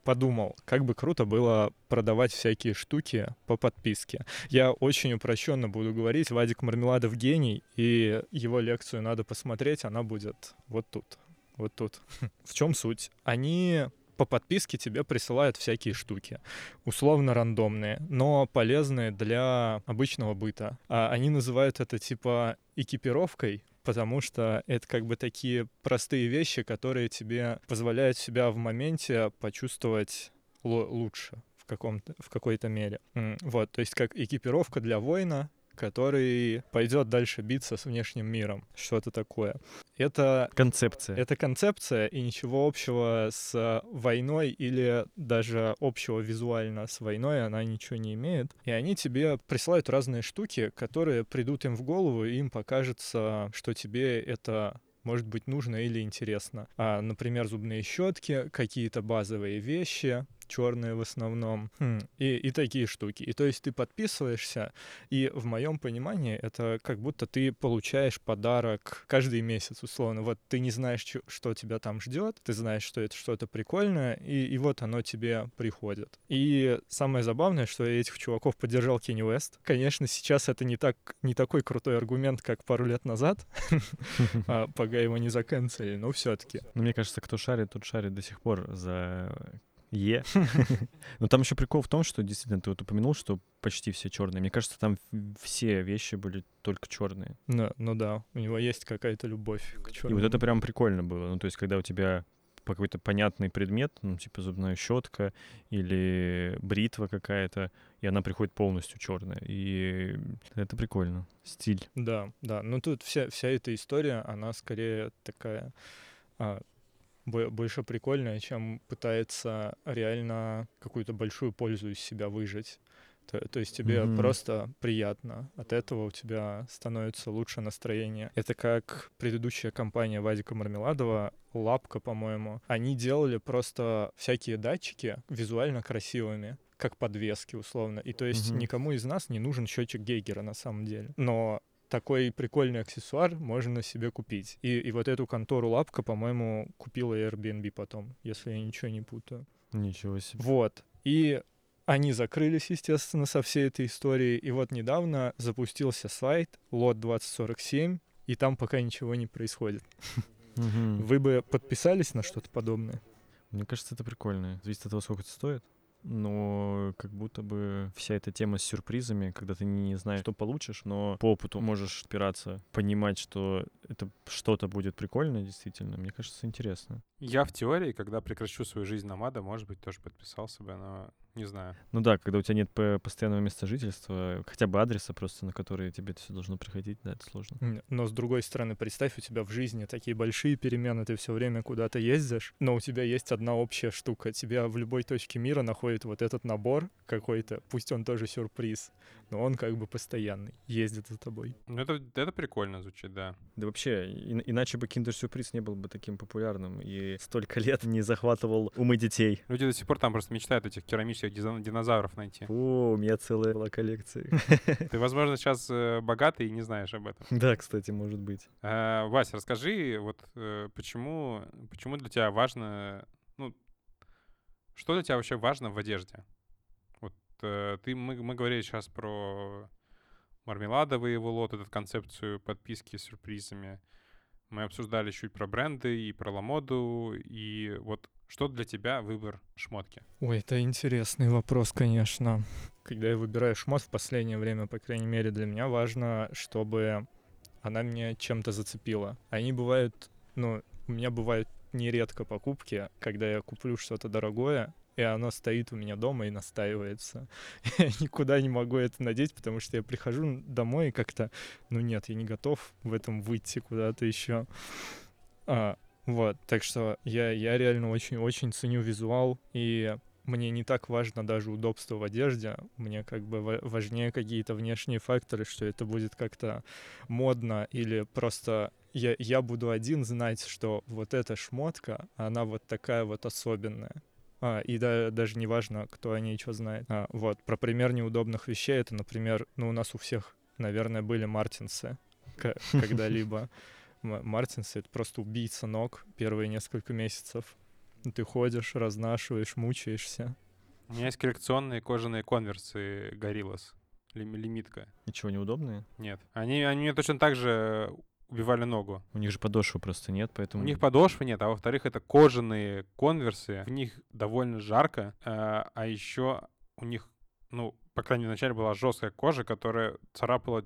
подумал, как бы круто было продавать всякие штуки по подписке. Я очень упрощенно буду говорить, Вадик Мармеладов гений, и его лекцию надо посмотреть, она будет вот тут, вот тут. В чем суть? Они по подписке тебе присылают всякие штуки, условно рандомные, но полезные для обычного быта. А они называют это типа экипировкой, потому что это как бы такие простые вещи, которые тебе позволяют себя в моменте почувствовать лу- лучше в каком-то в какой-то мере. Вот, то есть как экипировка для воина, который пойдет дальше биться с внешним миром, что-то такое. Это Концепция. это концепция, и ничего общего с войной или даже общего визуально с войной она ничего не имеет. И они тебе присылают разные штуки, которые придут им в голову, и им покажется, что тебе это может быть нужно или интересно. А, например, зубные щетки, какие-то базовые вещи, черные в основном, хм, и, и такие штуки. И то есть ты подписываешься, и в моем понимании это как будто ты получаешь подарок каждый месяц, условно. Вот ты не знаешь, что тебя там ждет, ты знаешь, что это что-то прикольное, и, и вот оно тебе приходит. И самое забавное, что я этих чуваков поддержал Кенни Уэст. Конечно, сейчас это не, так, не такой крутой аргумент, как пару лет назад, а, пока его не заканцелили, но все-таки. Ну, мне кажется, кто шарит, тот шарит до сих пор за Е. Но там еще прикол в том, что действительно ты вот упомянул, что почти все черные. Мне кажется, там все вещи были только черные. Ну, ну да, у него есть какая-то любовь к черным. И вот это прям прикольно было. Ну, то есть, когда у тебя какой-то понятный предмет, ну, типа зубная щетка или бритва какая-то, и она приходит полностью черная. И это прикольно. Стиль. Да, да. Ну тут вся, вся эта история, она скорее такая а, больше прикольное, чем пытается реально какую-то большую пользу из себя выжать. То, то есть тебе mm-hmm. просто приятно. От этого у тебя становится лучше настроение. Это как предыдущая компания Вадика Мармеладова, Лапка, по-моему. Они делали просто всякие датчики визуально красивыми как подвески, условно. И то есть mm-hmm. никому из нас не нужен счетчик Гейгера на самом деле. Но такой прикольный аксессуар можно себе купить. И, и вот эту контору Лапка, по-моему, купила Airbnb потом, если я ничего не путаю. Ничего себе. Вот. И они закрылись, естественно, со всей этой историей. И вот недавно запустился сайт лот 2047, и там пока ничего не происходит. Вы бы подписались на что-то подобное? Мне кажется, это прикольно. Зависит от того, сколько это стоит но как будто бы вся эта тема с сюрпризами, когда ты не знаешь, что получишь, но по опыту можешь опираться, понимать, что это что-то будет прикольно, действительно, мне кажется, интересно. Я в теории, когда прекращу свою жизнь намада, может быть, тоже подписался бы, но не знаю. Ну да, когда у тебя нет постоянного места жительства, хотя бы адреса просто, на который тебе это все должно приходить, да, это сложно. Но с другой стороны, представь, у тебя в жизни такие большие перемены, ты все время куда-то ездишь, но у тебя есть одна общая штука. Тебя в любой точке мира находит вот этот набор какой-то, пусть он тоже сюрприз, но он как бы постоянный, ездит за тобой. Ну это, это прикольно звучит, да. Да вообще, и, иначе бы киндер-сюрприз не был бы таким популярным и столько лет не захватывал умы детей. Люди до сих пор там просто мечтают этих керамических динозавров найти. О, у меня целая была коллекция. Ты, возможно, сейчас э, богатый и не знаешь об этом. Да, кстати, может быть. А, Вася, расскажи, вот э, почему, почему для тебя важно, ну, что для тебя вообще важно в одежде? Э, ты, мы, мы говорили сейчас про мармеладовый его лот, эту концепцию подписки с сюрпризами. Мы обсуждали чуть про бренды и про ламоду, и вот что для тебя выбор шмотки? Ой, это интересный вопрос, конечно. Когда я выбираю шмот в последнее время, по крайней мере, для меня важно, чтобы она меня чем-то зацепила. Они бывают, ну, у меня бывают нередко покупки, когда я куплю что-то дорогое, и оно стоит у меня дома и настаивается. Я никуда не могу это надеть, потому что я прихожу домой и как-то, ну нет, я не готов в этом выйти куда-то еще. А, вот, так что я, я реально очень-очень ценю визуал, и мне не так важно даже удобство в одежде, мне как бы важнее какие-то внешние факторы, что это будет как-то модно или просто я, я буду один знать, что вот эта шмотка, она вот такая вот особенная. А, и да, даже не важно, кто о ней что знает. А, вот, про пример неудобных вещей, это, например, ну, у нас у всех, наверное, были мартинсы когда-либо. Мартинсы — это просто убийца ног первые несколько месяцев. Ты ходишь, разнашиваешь, мучаешься. У меня есть коллекционные кожаные конверсы Гориллас. Лимитка. Ничего неудобные? Нет. Они, они мне точно так же убивали ногу. У них же подошвы просто нет, поэтому... У них подошвы нет, а во-вторых, это кожаные конверсы, в них довольно жарко, а, а еще у них, ну, по крайней мере, вначале была жесткая кожа, которая царапала,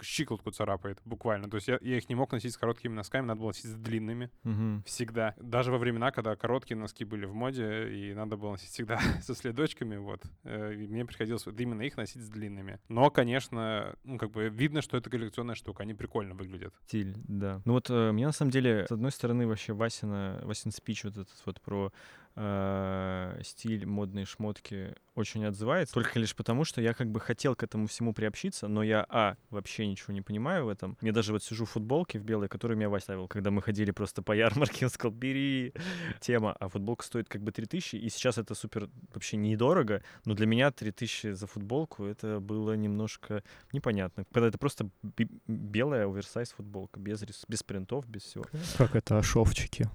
щиколотку царапает буквально. То есть я, я их не мог носить с короткими носками, надо было носить с длинными угу. всегда. Даже во времена, когда короткие носки были в моде, и надо было носить всегда со следочками, вот, э, мне приходилось вот именно их носить с длинными. Но, конечно, ну, как бы видно, что это коллекционная штука, они прикольно выглядят. Стиль, да. Ну вот э, мне на самом деле, с одной стороны, вообще Васина, Васин спич вот этот вот про э, стиль, модные шмотки очень отзывается, только лишь потому, что что я как бы хотел к этому всему приобщиться, но я, а, вообще ничего не понимаю в этом. Я даже вот сижу в футболке в белой, которую меня Вася ставил, когда мы ходили просто по ярмарке, он сказал, бери, тема. А футболка стоит как бы 3000, и сейчас это супер вообще недорого, но для меня 3000 за футболку это было немножко непонятно. Когда это просто белая оверсайз футболка, без, без принтов, без всего. Как это, шовчики?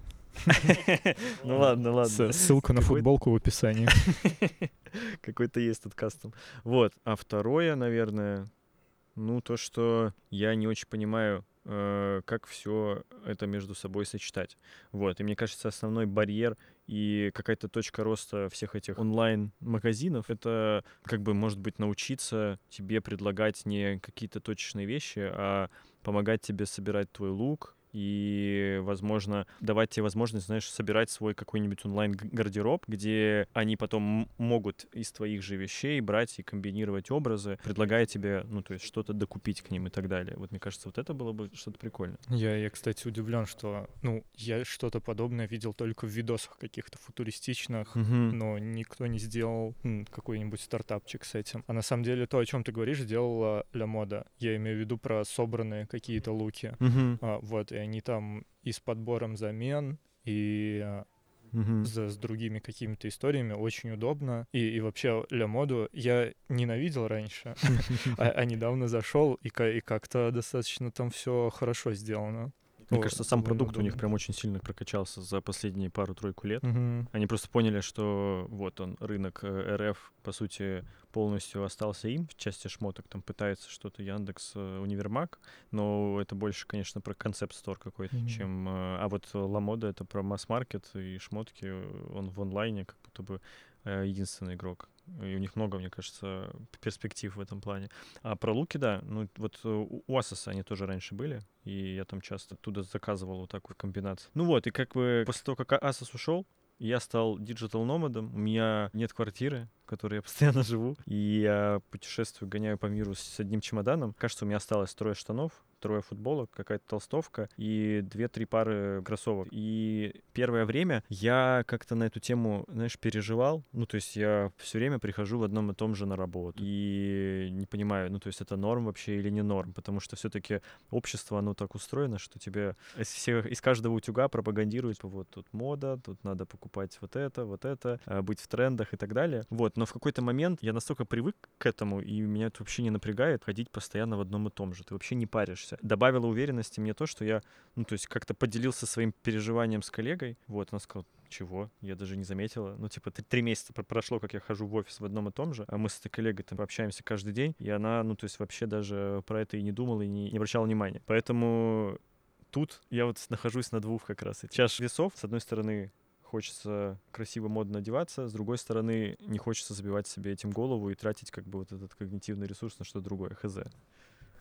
Ну ладно, ладно. Ссылка на футболку в описании. Какой-то есть тут кастом. Вот. А второе, наверное, ну, то, что я не очень понимаю, э, как все это между собой сочетать. Вот. И мне кажется, основной барьер и какая-то точка роста всех этих онлайн-магазинов, это как бы, может быть, научиться тебе предлагать не какие-то точечные вещи, а помогать тебе собирать твой лук, и, возможно, давать тебе возможность, знаешь, собирать свой какой-нибудь онлайн-гардероб, где они потом могут из твоих же вещей брать и комбинировать образы, предлагая тебе, ну, то есть что-то докупить к ним и так далее. Вот мне кажется, вот это было бы что-то прикольное. Я, я, кстати, удивлен, что, ну, я что-то подобное видел только в видосах каких-то футуристичных, угу. но никто не сделал м, какой-нибудь стартапчик с этим. А на самом деле то, о чем ты говоришь, сделала Ля Мода. Я имею в виду про собранные какие-то луки. Угу. А, вот, и они там и с подбором замен, и Uh-huh. За, с другими какими-то историями очень удобно. И, и вообще Ля Моду я ненавидел раньше, а, а недавно зашел, и как-то достаточно там все хорошо сделано. Мне О, кажется, сам продукт у них прям очень сильно прокачался за последние пару-тройку лет. Угу. Они просто поняли, что вот он, рынок э, РФ, по сути, полностью остался им в части шмоток. Там пытается что-то Яндекс, э, Универмаг, но это больше, конечно, про концепт-стор какой-то, mm-hmm. чем... Э, а вот Lamoda — это про масс-маркет и шмотки. Он в онлайне как будто бы единственный игрок. И у них много, мне кажется, перспектив в этом плане. А про луки, да, ну вот у ASOS они тоже раньше были, и я там часто оттуда заказывал вот такую комбинацию. Ну вот, и как бы после того, как ASOS ушел, я стал digital номадом. У меня нет квартиры, в которой я постоянно живу. И я путешествую, гоняю по миру с одним чемоданом. Кажется, у меня осталось трое штанов, трое футболок, какая-то толстовка и две-три пары кроссовок. И первое время я как-то на эту тему, знаешь, переживал. Ну, то есть я все время прихожу в одном и том же на работу. И не понимаю, ну, то есть это норм вообще или не норм, потому что все-таки общество, оно так устроено, что тебе из, всех, из каждого утюга пропагандируют, вот тут мода, тут надо покупать вот это, вот это, а, быть в трендах и так далее. Вот, но в какой-то момент я настолько привык к этому, и меня это вообще не напрягает ходить постоянно в одном и том же. Ты вообще не паришься. Добавило уверенности мне то, что я, ну, то есть как-то поделился своим переживанием с коллегой. Вот, она сказала, чего? Я даже не заметила. Ну, типа, три месяца прошло, как я хожу в офис в одном и том же, а мы с этой коллегой там общаемся каждый день, и она, ну, то есть вообще даже про это и не думала, и не, не обращала внимания. Поэтому тут я вот нахожусь на двух как раз. Чаш весов, с одной стороны, хочется красиво, модно одеваться, с другой стороны, не хочется забивать себе этим голову и тратить как бы вот этот когнитивный ресурс на что-то другое, хз.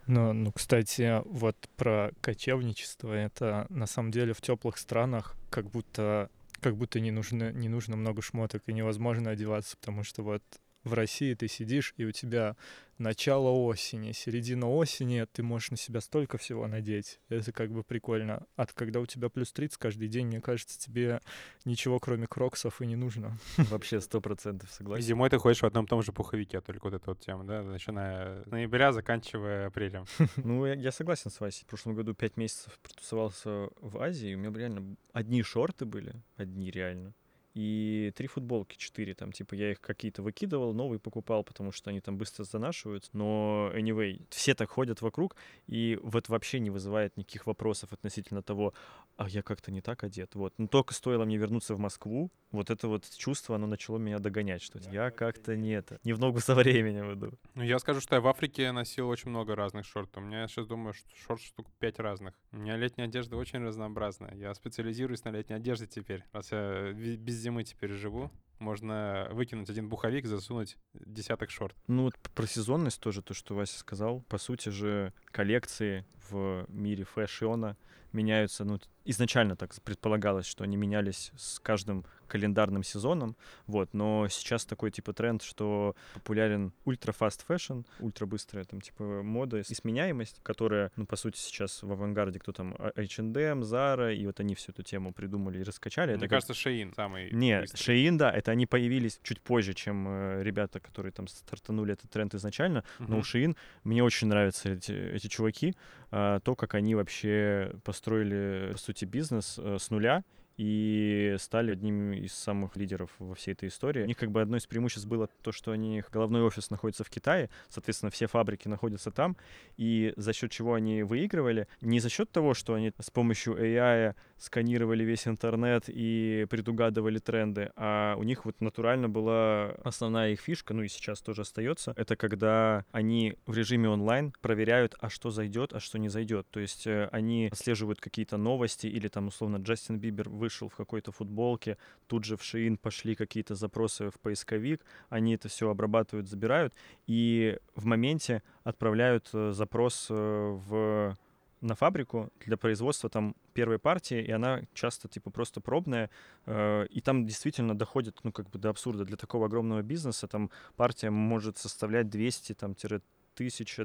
Ну, ну, кстати, вот про кочевничество, это на самом деле в теплых странах как будто как будто не нужно, не нужно много шмоток и невозможно одеваться, потому что вот в России ты сидишь, и у тебя начало осени, середина осени, ты можешь на себя столько всего надеть. Это как бы прикольно. А когда у тебя плюс 30 каждый день, мне кажется, тебе ничего кроме кроксов и не нужно. Вообще сто процентов согласен. Зимой ты ходишь в одном и том же пуховике, только вот эта вот тема, да, начиная с ноября, заканчивая апрелем. Ну, я, я согласен с Васей. В прошлом году пять месяцев протусовался в Азии, и у меня реально одни шорты были, одни реально и три футболки, четыре там, типа я их какие-то выкидывал, новые покупал, потому что они там быстро занашиваются, но anyway, все так ходят вокруг, и вот вообще не вызывает никаких вопросов относительно того, а я как-то не так одет, вот. Но только стоило мне вернуться в Москву, вот это вот чувство, оно начало меня догонять, что я как-то не это, не в ногу со временем иду. Ну, я скажу, что я в Африке носил очень много разных шортов. У меня, я сейчас думаю, что шорт штук пять разных. У меня летняя одежда очень разнообразная. Я специализируюсь на летней одежде теперь, раз я без зимы теперь живу. Можно выкинуть один буховик, засунуть десяток шорт. Ну вот про сезонность тоже, то, что Вася сказал. По сути же, коллекции в мире фэшиона меняются, ну, изначально так предполагалось, что они менялись с каждым календарным сезоном, вот, но сейчас такой типа тренд, что популярен ultra-fast fashion, ультра-быстрая там типа мода и сменяемость, которая, ну, по сути, сейчас в авангарде кто там, H&M, Zara, и вот они всю эту тему придумали и раскачали. Мне это кажется, Shein самый Нет, Shein, да, это Это они появились чуть позже, чем э, ребята, которые там стартанули этот тренд изначально. Но у Shein мне очень нравятся эти, эти чуваки, а, то, как они вообще построили, по сути, бизнес э, с нуля и стали одним из самых лидеров во всей этой истории. У них как бы одно из преимуществ было то, что у них головной офис находится в Китае, соответственно, все фабрики находятся там, и за счет чего они выигрывали, не за счет того, что они с помощью AI сканировали весь интернет и предугадывали тренды, а у них вот натурально была основная их фишка, ну и сейчас тоже остается, это когда они в режиме онлайн проверяют, а что зайдет, а что не зайдет. То есть э, они отслеживают какие-то новости или там условно Джастин Бибер вышел в какой-то футболке, тут же в Шиин пошли какие-то запросы в поисковик, они это все обрабатывают, забирают и в моменте отправляют э, запрос э, в на фабрику для производства там первой партии, и она часто типа просто пробная, э, и там действительно доходит, ну как бы до абсурда. Для такого огромного бизнеса, там партия может составлять 200 там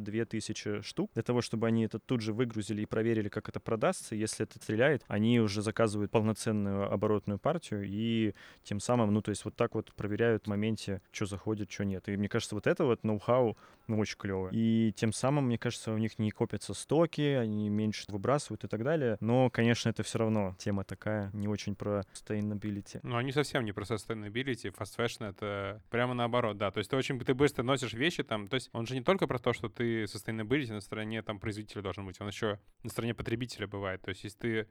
две тысячи штук, для того, чтобы они это тут же выгрузили и проверили, как это продастся. Если это стреляет, они уже заказывают полноценную оборотную партию и тем самым, ну, то есть вот так вот проверяют в моменте, что заходит, что нет. И мне кажется, вот это вот ноу-хау, ну, очень клево. И тем самым, мне кажется, у них не копятся стоки, они меньше выбрасывают и так далее. Но, конечно, это все равно тема такая, не очень про sustainability. Ну, они совсем не про sustainability. Fast fashion — это прямо наоборот, да. То есть ты очень ты быстро носишь вещи там. То есть он же не только про то, что ты sustainability на стороне там производителя должен быть, он еще на стороне потребителя бывает. То есть если ты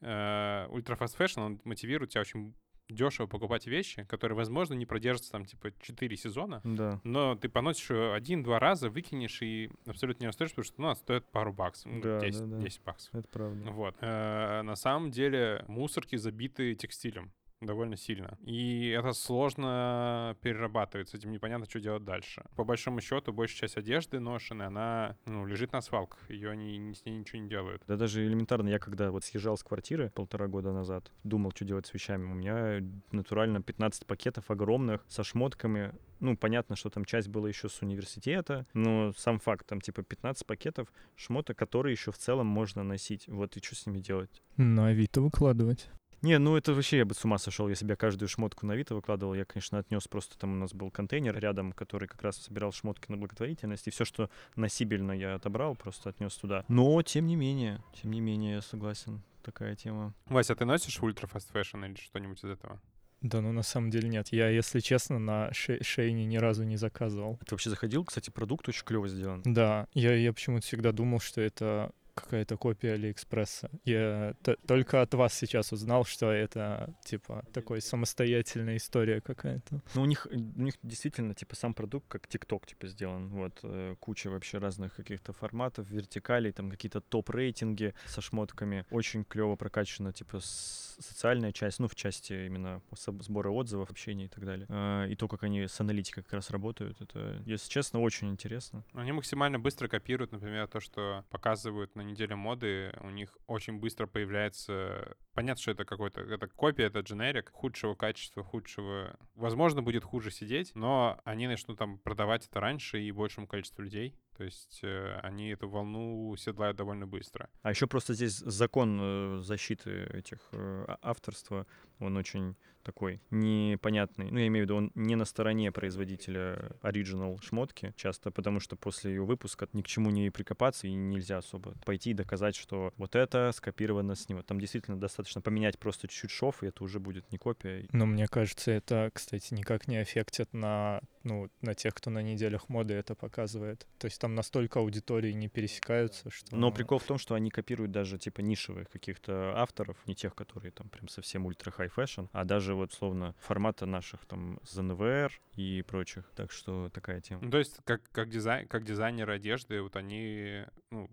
э, fashion, он мотивирует тебя очень дешево покупать вещи, которые, возможно, не продержатся там, типа, 4 сезона, да. но ты поносишь ее один-два раза, выкинешь и абсолютно не остаешься, потому что ну, она стоит пару баксов, ну, да, 10, да, да. 10 баксов. Это правда. Вот. Э, на самом деле мусорки забиты текстилем довольно сильно. И это сложно перерабатывать, с этим непонятно, что делать дальше. По большому счету, большая часть одежды ношены, она ну, лежит на свалках, ее они с ней ничего не делают. Да даже элементарно, я когда вот съезжал с квартиры полтора года назад, думал, что делать с вещами, у меня натурально 15 пакетов огромных со шмотками, ну, понятно, что там часть была еще с университета, но сам факт, там типа 15 пакетов шмоток, которые еще в целом можно носить. Вот и что с ними делать? На Авито выкладывать. Не, ну это вообще я бы с ума сошел, если бы я каждую шмотку на Авито выкладывал. Я, конечно, отнес просто там у нас был контейнер рядом, который как раз собирал шмотки на благотворительность, и все, что носибельно я отобрал, просто отнес туда. Но, тем не менее, тем не менее, я согласен, такая тема. Вася, а ты носишь ultra fast fashion или что-нибудь из этого? Да, ну на самом деле нет. Я, если честно, на ше- Шейне ни разу не заказывал. Ты вообще заходил? Кстати, продукт очень клево сделан. Да, я, я почему-то всегда думал, что это какая-то копия Алиэкспресса. Я только от вас сейчас узнал, что это, типа, такой самостоятельная история какая-то. Ну, у них, у них действительно, типа, сам продукт как ТикТок, типа, сделан. Вот, э, куча вообще разных каких-то форматов, вертикалей, там какие-то топ-рейтинги со шмотками. Очень клево прокачана, типа, социальная часть, ну, в части именно сбора отзывов, общения и так далее. А, и то, как они с аналитикой как раз работают, это, если честно, очень интересно. Они максимально быстро копируют, например, то, что показывают на неделе моды, у них очень быстро появляется... Понятно, что это какой-то... Это копия, это дженерик худшего качества, худшего... Возможно, будет хуже сидеть, но они начнут там продавать это раньше и большему количеству людей. То есть э, они эту волну седлают довольно быстро. А еще просто здесь закон э, защиты этих э, а, авторства, он очень такой непонятный. Ну, я имею в виду, он не на стороне производителя оригинал шмотки часто, потому что после ее выпуска ни к чему не прикопаться и нельзя особо пойти и доказать, что вот это скопировано с него. Там действительно достаточно поменять просто чуть-чуть шов, и это уже будет не копия. Но мне кажется, это, кстати, никак не аффектит на, ну, на тех, кто на неделях моды это показывает. То есть там настолько аудитории не пересекаются, что... Но прикол в том, что они копируют даже типа нишевых каких-то авторов, не тех, которые там прям совсем ultra high fashion, а даже вот словно формата наших там ZNWR и прочих. Так что такая тема. Ну, то есть как, как, дизайн, как дизайнеры одежды, вот они, ну,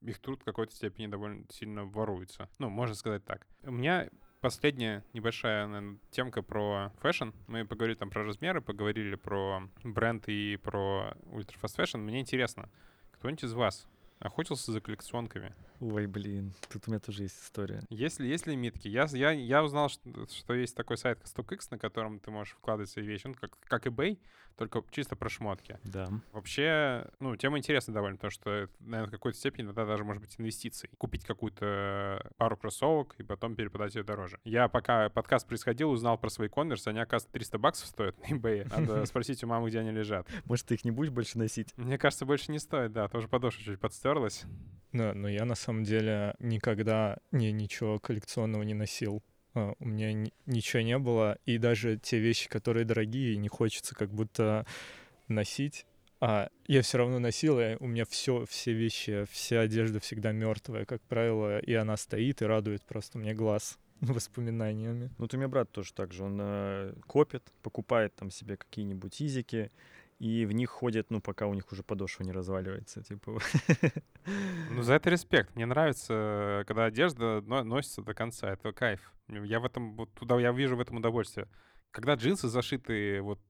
их труд в какой-то степени довольно сильно воруется. Ну, можно сказать так. У меня последняя небольшая наверное, темка про fashion. Мы поговорили там про размеры, поговорили про бренд и про ultrafast fashion. Мне интересно, кто-нибудь из вас охотился за коллекционками? Ой, блин, тут у меня тоже есть история. Есть ли, есть лимитки? Я, я, я узнал, что, что есть такой сайт StockX, на котором ты можешь вкладывать свои вещи, он как, как eBay, только чисто про шмотки. Да. Вообще, ну, тема интересная довольно, потому что, это, наверное, в какой-то степени иногда даже может быть инвестицией. Купить какую-то пару кроссовок и потом перепродать ее дороже. Я пока подкаст происходил, узнал про свои конверсы, они, оказывается, 300 баксов стоят на eBay. Надо спросить у мамы, где они лежат. Может, ты их не будешь больше носить? Мне кажется, больше не стоит, да, тоже подошва чуть подстерлась. Да, но я на самом деле никогда не, ничего коллекционного не носил. А, у меня ни- ничего не было, и даже те вещи, которые дорогие, не хочется как будто носить. А я все равно носил, и у меня все, все вещи, вся одежда всегда мертвая, как правило, и она стоит и радует просто мне глаз воспоминаниями. Ну, вот у меня брат тоже так же. Он э, копит, покупает там себе какие-нибудь изики, и в них ходит, ну, пока у них уже подошва не разваливается, типа. Ну, за это респект. Мне нравится, когда одежда но- носится до конца. Это кайф. Я в этом, вот туда я вижу в этом удовольствие. Когда джинсы зашиты вот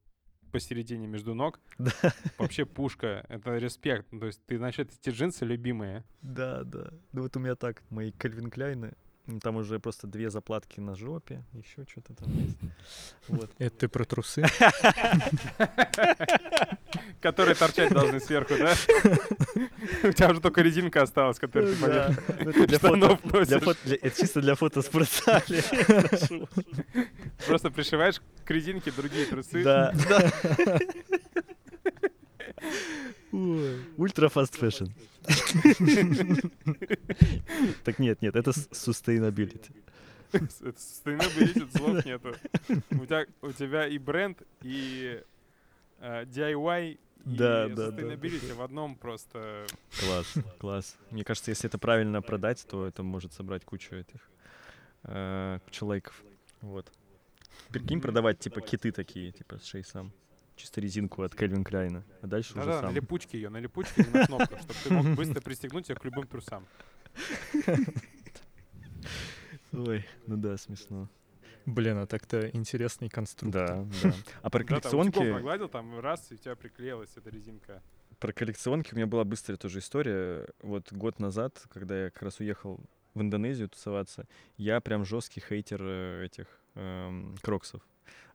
посередине между ног, Да. вообще пушка. Это респект. То есть ты, значит, эти джинсы любимые. Да, да. Ну вот у меня так, мои Кальвин Кляйны, там уже просто две заплатки на жопе, еще что-то там есть. Вот. Это ты про трусы? Которые торчать должны сверху, да? У тебя уже только резинка осталась, которую ты Да. поверх Ну, это для фото, штанов для носишь. фото- для- это чисто для фото спортзале. Просто пришиваешь к резинке другие трусы. Да. Ultra fast fashion. Так нет, нет, это sustainability. Это sustainability, слов нету. У тебя, у тебя и бренд, и э, DIY, и Да, да, да, sustainability в одном просто... Класс, класс. Мне кажется, если это правильно продать, то это может собрать кучу этих, э, кучу лайков. Вот. Прикинь, продавать, типа, киты такие, типа, с шейсам. Чисто резинку от Кельвин Клайна. А дальше уже Да-да, на сам. липучке ее, на липучке или на кнопку, чтобы ты мог быстро пристегнуть ее к любым трусам. Ой, ну да, смешно. Блин, а так-то интересный конструктор. Да, да. А про Да, коллекционки... прогладил, там раз, и у тебя приклеилась эта резинка. Про коллекционки у меня была быстрая тоже история. Вот год назад, когда я как раз уехал в Индонезию тусоваться, я прям жесткий хейтер э, этих эм, кроксов.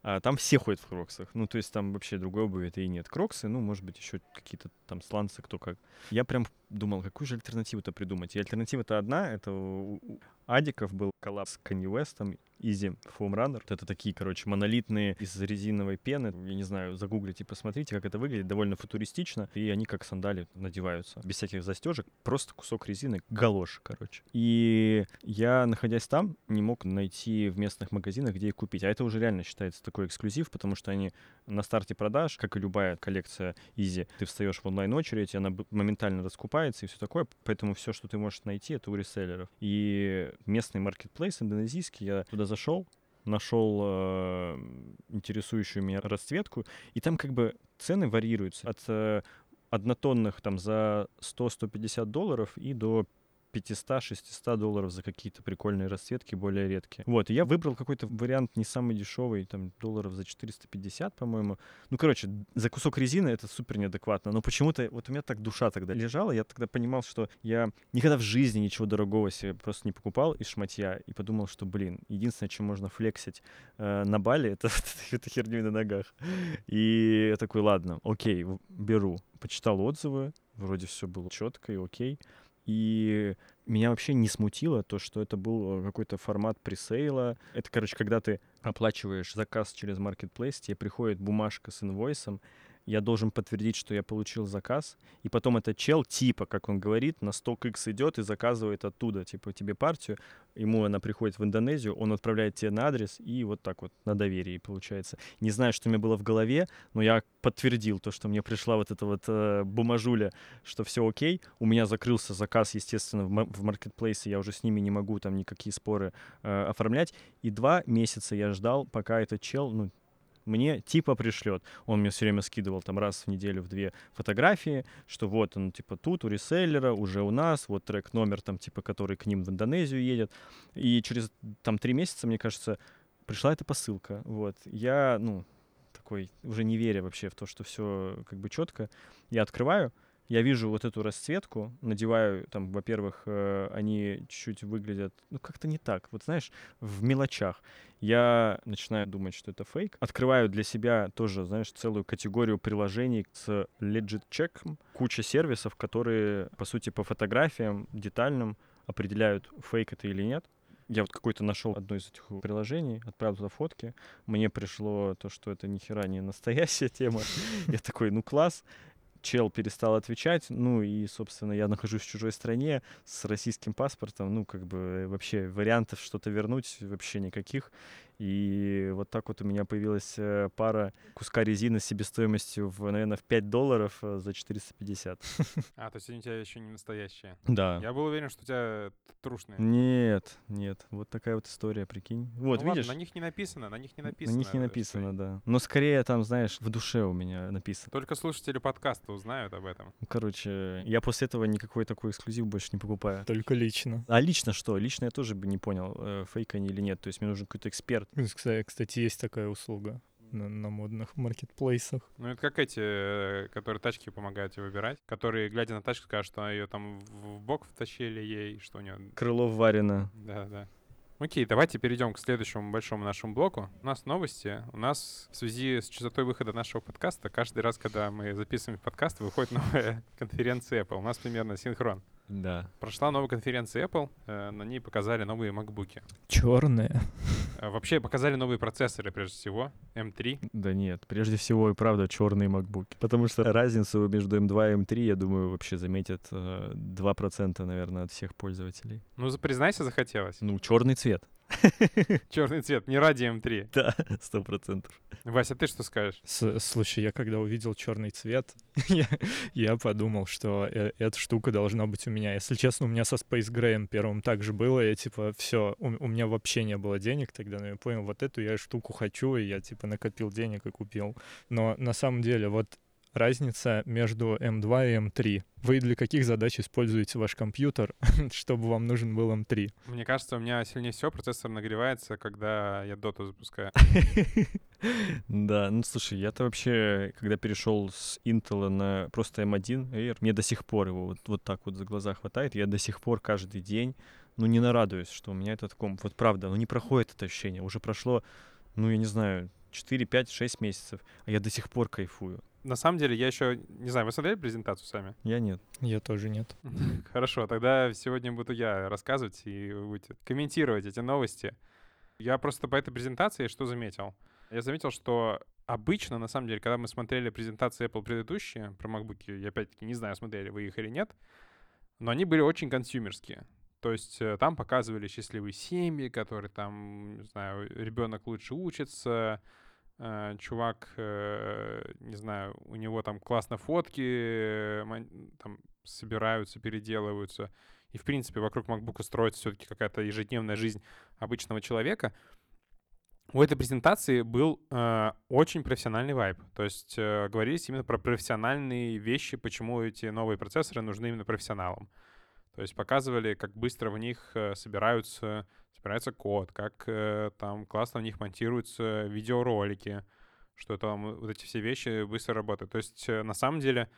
А там все ходят в кроксах. Ну, то есть там вообще другой обуви это и нет. Кроксы, ну, может быть, еще какие-то там сланцы, кто как. Я прям думал, какую же альтернативу-то придумать. И альтернатива-то одна. Это у Адиков был коллапс с Kanye West'ом, Easy Foam Runner. Это такие, короче, монолитные из резиновой пены. Я не знаю, загуглите, посмотрите, как это выглядит. Довольно футуристично. И они как сандали надеваются. Без всяких застежек. Просто кусок резины, галош, короче. И я, находясь там, не мог найти в местных магазинах, где их купить. А это уже реально считается такой эксклюзив, потому что они на старте продаж, как и любая коллекция Easy, ты встаешь в онлайн-очередь, она моментально раскупается и все такое. Поэтому все, что ты можешь найти, это у реселлеров. И местный маркетплейс индонезийский, я туда зашел, нашел э, интересующую меня расцветку, и там как бы цены варьируются от э, однотонных там за 100-150 долларов и до 500-600 долларов за какие-то прикольные расцветки, более редкие. Вот, и я выбрал какой-то вариант не самый дешевый, там, долларов за 450, по-моему. Ну, короче, за кусок резины это супер неадекватно, но почему-то вот у меня так душа тогда лежала, я тогда понимал, что я никогда в жизни ничего дорогого себе просто не покупал из шматья, и подумал, что, блин, единственное, чем можно флексить э, на Бали, это это херню на ногах. И я такой, ладно, окей, беру. Почитал отзывы, вроде все было четко и окей. И меня вообще не смутило то, что это был э, какой-то формат пресейла. Это, короче, когда ты оплачиваешь заказ через Marketplace, тебе приходит бумажка с инвойсом, я должен подтвердить, что я получил заказ, и потом этот чел, типа, как он говорит, на 100x идет и заказывает оттуда, типа, тебе партию, ему она приходит в Индонезию, он отправляет тебе на адрес, и вот так вот на доверии получается. Не знаю, что у меня было в голове, но я подтвердил то, что мне пришла вот эта вот э, бумажуля, что все окей. У меня закрылся заказ, естественно, в, в маркетплейсе, я уже с ними не могу там никакие споры э, оформлять. И два месяца я ждал, пока этот чел, ну, мне типа пришлет. Он мне все время скидывал там раз в неделю в две фотографии, что вот он типа тут у реселлера, уже у нас, вот трек номер там типа, который к ним в Индонезию едет. И через там три месяца, мне кажется, пришла эта посылка. Вот. Я, ну, такой, уже не веря вообще в то, что все как бы четко, я открываю, я вижу вот эту расцветку, надеваю, там, во-первых, э, они чуть-чуть выглядят, ну, как-то не так, вот знаешь, в мелочах. Я начинаю думать, что это фейк. Открываю для себя тоже, знаешь, целую категорию приложений с legit check, куча сервисов, которые, по сути, по фотографиям детальным определяют, фейк это или нет. Я вот какой-то нашел одно из этих приложений, отправил туда фотки. Мне пришло то, что это ни хера не настоящая тема. Я такой, ну класс. Чел перестал отвечать, ну и, собственно, я нахожусь в чужой стране с российским паспортом, ну как бы вообще вариантов что-то вернуть вообще никаких. И вот так вот у меня появилась э, пара куска резины с себестоимостью, в, наверное, в 5 долларов э, за 450. А, то есть они у тебя еще не настоящие. Да. Я был уверен, что у тебя трушные. Нет, нет. Вот такая вот история, прикинь. Вот, Ну ладно, видишь? на них не написано, на них не На написано. них не э, написано, что- да. Но скорее там, знаешь, в душе у меня написано. Только слушатели подкаста узнают об этом. Короче, я после этого никакой такой эксклюзив больше не покупаю. Только лично. А лично что? Лично я тоже бы не понял, фейк они или нет. То есть мне нужен какой-то эксперт. Кстати, кстати, есть такая услуга на, на модных маркетплейсах. Ну, это как эти, э, которые тачки помогают тебе выбирать, которые, глядя на тачку, скажут, что ее там в бок втащили ей, что у нее... Крылов варено. Да, да. Окей, давайте перейдем к следующему большому нашему блоку. У нас новости. У нас в связи с частотой выхода нашего подкаста, каждый раз, когда мы записываем подкаст, выходит новая конференция Apple. У нас примерно синхрон. Да. Прошла новая конференция Apple, э, на ней показали новые макбуки. Черные. Э, Вообще показали новые процессоры, прежде всего, M3. Да нет, прежде всего и правда черные макбуки. Потому что разницу между M2 и M3, я думаю, вообще заметят э, 2%, наверное, от всех пользователей. Ну, признайся, захотелось. Ну, черный цвет. Черный цвет, не ради M3. Да, сто процентов. Вася, ты что скажешь? С- слушай, я когда увидел черный цвет, я, я подумал, что э- эта штука должна быть у меня. Если честно, у меня со Space Gray первым так же было. Я типа, все, у, у меня вообще не было денег тогда, но я понял, вот эту я штуку хочу, и я типа накопил денег и купил. Но на самом деле, вот разница между M2 и M3. Вы для каких задач используете ваш компьютер, чтобы вам нужен был M3? Мне кажется, у меня сильнее всего процессор нагревается, когда я доту запускаю. Да, ну слушай, я-то вообще, когда перешел с Intel на просто M1 Air, мне до сих пор его вот, вот так вот за глаза хватает. Я до сих пор каждый день, ну, не нарадуюсь, что у меня этот комп. Вот правда, ну не проходит это ощущение. Уже прошло, ну, я не знаю, 4, 5, 6 месяцев, а я до сих пор кайфую. На самом деле, я еще... Не знаю, вы смотрели презентацию сами? Я нет. Я тоже нет. Хорошо, тогда сегодня буду я рассказывать, и вы будете комментировать эти новости. Я просто по этой презентации что заметил? Я заметил, что обычно, на самом деле, когда мы смотрели презентации Apple предыдущие про MacBook, я опять-таки не знаю, смотрели вы их или нет, но они были очень консюмерские. То есть э, там показывали счастливые семьи, которые там, не знаю, ребенок лучше учится, чувак, э, не знаю, у него там классно фотки э, там собираются, переделываются. И, в принципе, вокруг MacBook строится все-таки какая-то ежедневная жизнь обычного человека. У этой презентации был э, очень профессиональный вайб. То есть э, говорились именно про профессиональные вещи, почему эти новые процессоры нужны именно профессионалам. То есть показывали, как быстро в них э, собираются, собирается код, как э, там классно в них монтируются видеоролики, что там вот эти все вещи быстро работают. То есть э, на самом деле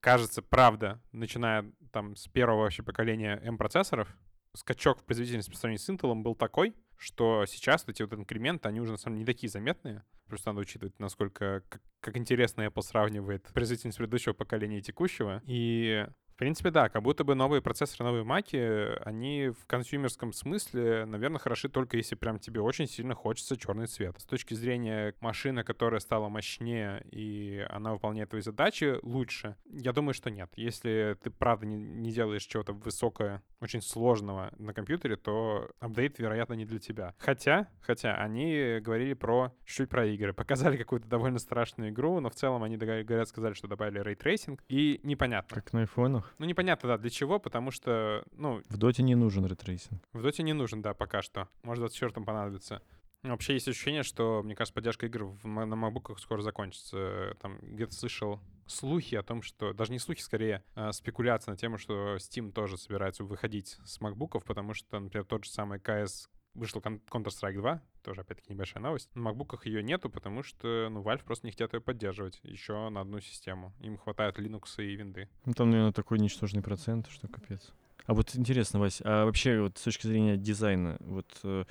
кажется, правда, начиная там с первого вообще поколения M-процессоров, скачок в производительности по сравнению с Intel был такой, что сейчас эти вот инкременты, они уже на самом деле не такие заметные. Просто надо учитывать, насколько, как, как интересно Apple сравнивает производительность предыдущего поколения и текущего. И в принципе, да, как будто бы новые процессоры, новые маки, они в консюмерском смысле, наверное, хороши только если прям тебе очень сильно хочется черный цвет. С точки зрения машины, которая стала мощнее и она выполняет твои задачи лучше, я думаю, что нет. Если ты, правда, не, не делаешь чего-то высокое, очень сложного на компьютере, то апдейт, вероятно, не для тебя. Хотя, хотя, они говорили про чуть-чуть про игры. Показали какую-то довольно страшную игру, но в целом они, говорят, сказали, что добавили ray tracing. И непонятно. Как на айфонах. Ну, непонятно, да, для чего, потому что, ну, В доте не нужен ray tracing. в доте не нужен, да, пока что. Может, в 24 понадобится. Ну, Вообще есть ощущение, что, мне кажется, поддержка игр в, на макбуках скоро закончится. Там где-то слышал слухи о том, что... Даже не слухи, скорее, а спекуляция на тему, что Steam тоже собирается выходить с макбуков, потому что, например, тот же самый CS вышел Counter-Strike 2, тоже, опять-таки, небольшая новость. На макбуках ее нету, потому что, ну, Valve просто не хотят ее поддерживать еще на одну систему. Им хватает Linux и винды. Ну, там, наверное, такой ничтожный процент, что капец. А вот интересно, Вась, а вообще вот с точки зрения дизайна, вот э,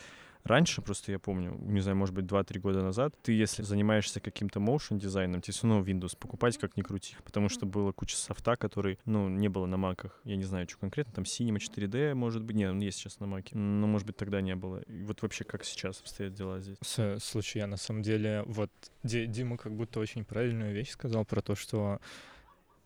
раньше, просто я помню, не знаю, может быть, 2-3 года назад, ты, если занимаешься каким-то motion дизайном, тебе все равно Windows покупать как ни крути, потому что было куча софта, который, ну, не было на маках. Я не знаю, что конкретно, там Cinema 4D, может быть, нет, он есть сейчас на маке, но, может быть, тогда не было. И вот вообще, как сейчас обстоят дела здесь? С- Слушай, я на самом деле, вот Ди- Дима как будто очень правильную вещь сказал про то, что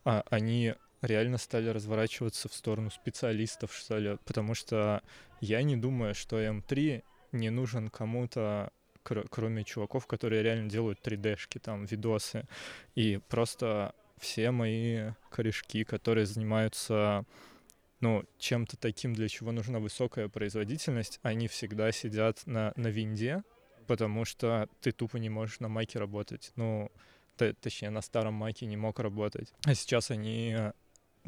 а, они реально стали разворачиваться в сторону специалистов, что ли, потому что я не думаю, что М3 не нужен кому-то, кр- кроме чуваков, которые реально делают 3D-шки, там, видосы. И просто все мои корешки, которые занимаются ну, чем-то таким, для чего нужна высокая производительность, они всегда сидят на, на винде, потому что ты тупо не можешь на маке работать. Ну, точнее, на старом маке не мог работать. А сейчас они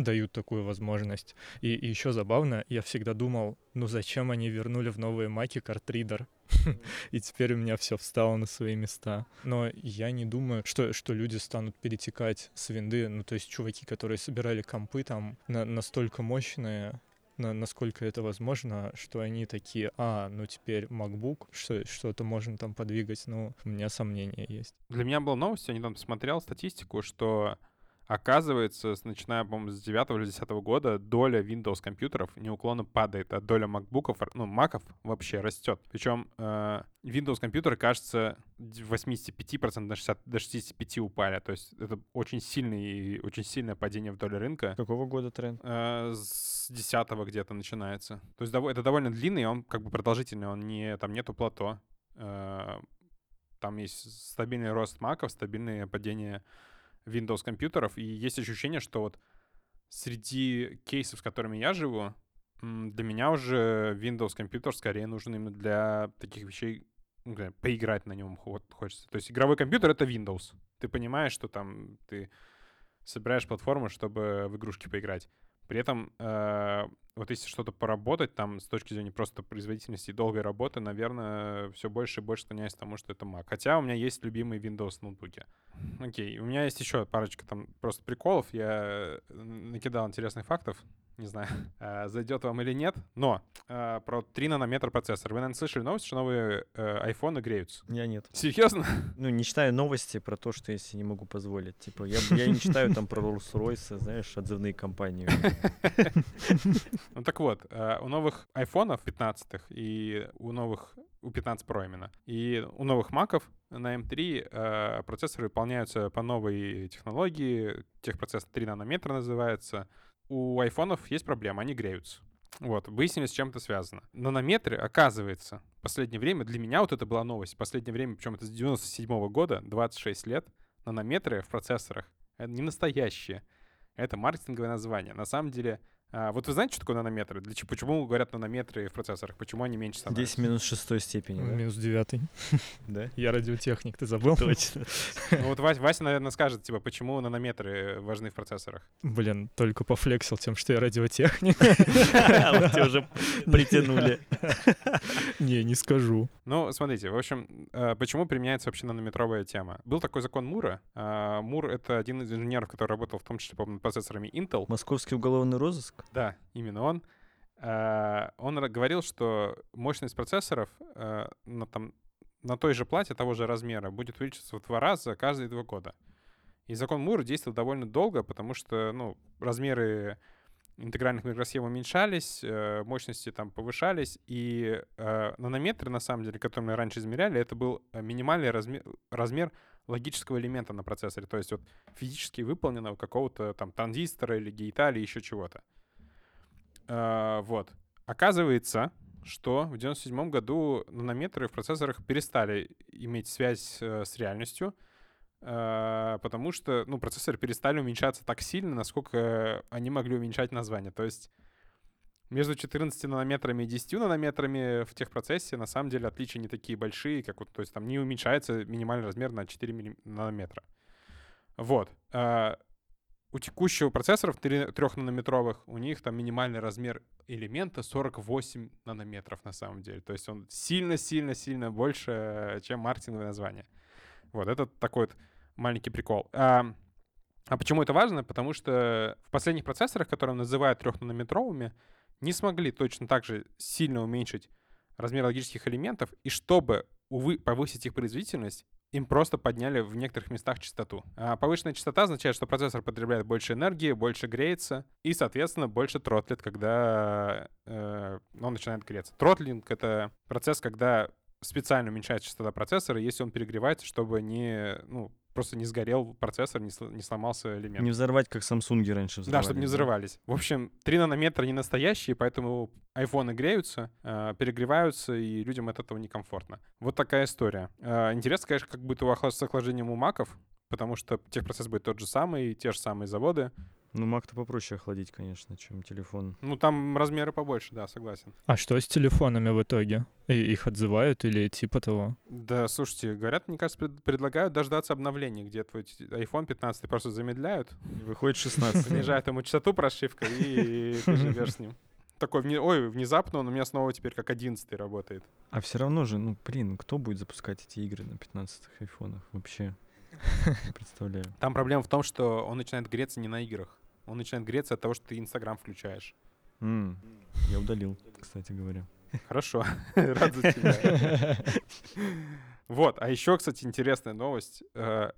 дают такую возможность. И, и еще забавно, я всегда думал, ну зачем они вернули в новые маки картридер? И теперь у меня все встало на свои места. Но я не думаю, что, что люди станут перетекать с винды. Ну, то есть чуваки, которые собирали компы там на- настолько мощные, на- насколько это возможно, что они такие, а, ну теперь MacBook, что, что-то можно там подвигать. Ну, у меня сомнения есть. Для меня была новость, я недавно посмотрел статистику, что оказывается, начиная, по-моему, с 9 или 10 года доля Windows компьютеров неуклонно падает, а доля макбуков, ну, маков вообще растет. Причем э, Windows компьютеры, кажется, д- 85% до, 60, до 65 упали. То есть это очень сильный, очень сильное падение в доле рынка. Какого года тренд? Э, с 10 где-то начинается. То есть это довольно длинный, он как бы продолжительный, он не, там нету плато. Э, Там есть стабильный рост маков, стабильное падение Windows компьютеров, и есть ощущение, что вот среди кейсов, с которыми я живу, для меня уже Windows компьютер скорее нужен именно для таких вещей, ну, поиграть на нем хочется. То есть игровой компьютер — это Windows. Ты понимаешь, что там ты собираешь платформу, чтобы в игрушки поиграть. При этом, э, вот если что-то поработать там с точки зрения просто производительности и долгой работы, наверное, все больше и больше склоняюсь к тому, что это Mac. Хотя у меня есть любимые Windows ноутбуки. Окей, у меня есть еще парочка там просто приколов. Я э, накидал интересных фактов. Не знаю, э, зайдет вам или нет. Но э, про 3 нанометра процессор. Вы, наверное, слышали новость, что новые э, айфоны греются? Я нет. Серьезно? Ну, не читаю новости про то, что я себе не могу позволить. Типа, я, я не читаю там про Rolls-Royce, знаешь, отзывные компании. Ну так вот, э, у новых айфонов 15 и у новых, у 15 Pro именно, и у новых маков на M3 э, процессоры выполняются по новой технологии, техпроцесс 3 нанометра называется. У айфонов есть проблема, они греются. Вот, выяснили, с чем это связано. Нанометры, оказывается, в последнее время, для меня вот это была новость, в последнее время, причем это с 97 года, 26 лет, нанометры в процессорах, это не настоящие, это маркетинговое название. На самом деле, а, вот вы знаете, что такое нанометры? Для почему говорят нанометры в процессорах? Почему они меньше становятся? 10 минус шестой степени, да? Минус девятый. Да? Я радиотехник, ты забыл? Точно. Ну вот Вася, Вася, наверное, скажет, типа, почему нанометры важны в процессорах. Блин, только пофлексил тем, что я радиотехник. Вот тебя уже притянули. Не, не скажу. Ну, смотрите, в общем, э, почему применяется вообще нанометровая тема? Был такой закон Мура. А, Мур — это один из инженеров, который работал в том числе, по над процессорами Intel. Московский уголовный розыск? Да, именно он. А, Он говорил, что мощность процессоров э, на, там, на той же плате того же размера будет увеличиваться в два раза каждые два года. И закон Мура действовал довольно долго, потому что ну, размеры интегральных микросхем уменьшались, э, мощности там повышались, и э, нанометры, на самом деле, которые мы раньше измеряли, это был э, минимальный размер, размер логического элемента на процессоре, то есть вот физически выполненного какого-то там транзистора или гейта или еще чего-то. Э, вот. Оказывается, что в 97 году нанометры в процессорах перестали иметь связь э, с реальностью, э, потому что ну, процессоры перестали уменьшаться так сильно, насколько они могли уменьшать название. То есть между 14 нанометрами и 10 нанометрами в техпроцессе на самом деле отличия не такие большие, как вот, то есть там не уменьшается минимальный размер на 4 милли- нанометра. Вот. Э, у текущего процессоров 3-нанометровых, у них там минимальный размер элемента 48 нанометров на самом деле. То есть он сильно-сильно-сильно больше, чем маркетинговое название. Вот, это такой вот маленький прикол. А, а почему это важно? Потому что в последних процессорах, которые называют 3-нанометровыми, не смогли точно так же сильно уменьшить размер логических элементов, и чтобы увы, повысить их производительность, им просто подняли в некоторых местах частоту. А повышенная частота означает, что процессор потребляет больше энергии, больше греется и, соответственно, больше тротлит, когда э, он начинает греться. Тротлинг — это процесс, когда специально уменьшается частота процессора, если он перегревается, чтобы не, ну, просто не сгорел процессор, не, не сломался элемент. Не взорвать, как Samsung раньше взрывали. Да, чтобы не взрывались. В общем, 3 нанометра не настоящие, поэтому айфоны греются, э, перегреваются, и людям от этого некомфортно. Вот такая история. Э, интересно, конечно, как будет у с охлаждением у маков, потому что техпроцесс будет тот же самый, те же самые заводы. Ну, Mac-то попроще охладить, конечно, чем телефон. Ну, там размеры побольше, да, согласен. А что с телефонами в итоге? И их отзывают или типа того? Да, слушайте, говорят, мне кажется, предлагают дождаться обновления, где твой iPhone 15 просто замедляют. Выходит 16. Понижают ему частоту прошивка, и ты живешь с ним. Такой, ой, внезапно он у меня снова теперь как 11 работает. А все равно же, ну, блин, кто будет запускать эти игры на 15-х айфонах вообще? Не представляю. Там проблема в том, что он начинает греться не на играх он начинает греться от того, что ты Инстаграм включаешь. Mm. Я удалил, кстати говоря. Хорошо, рад за тебя. Вот, а еще, кстати, интересная новость. Э,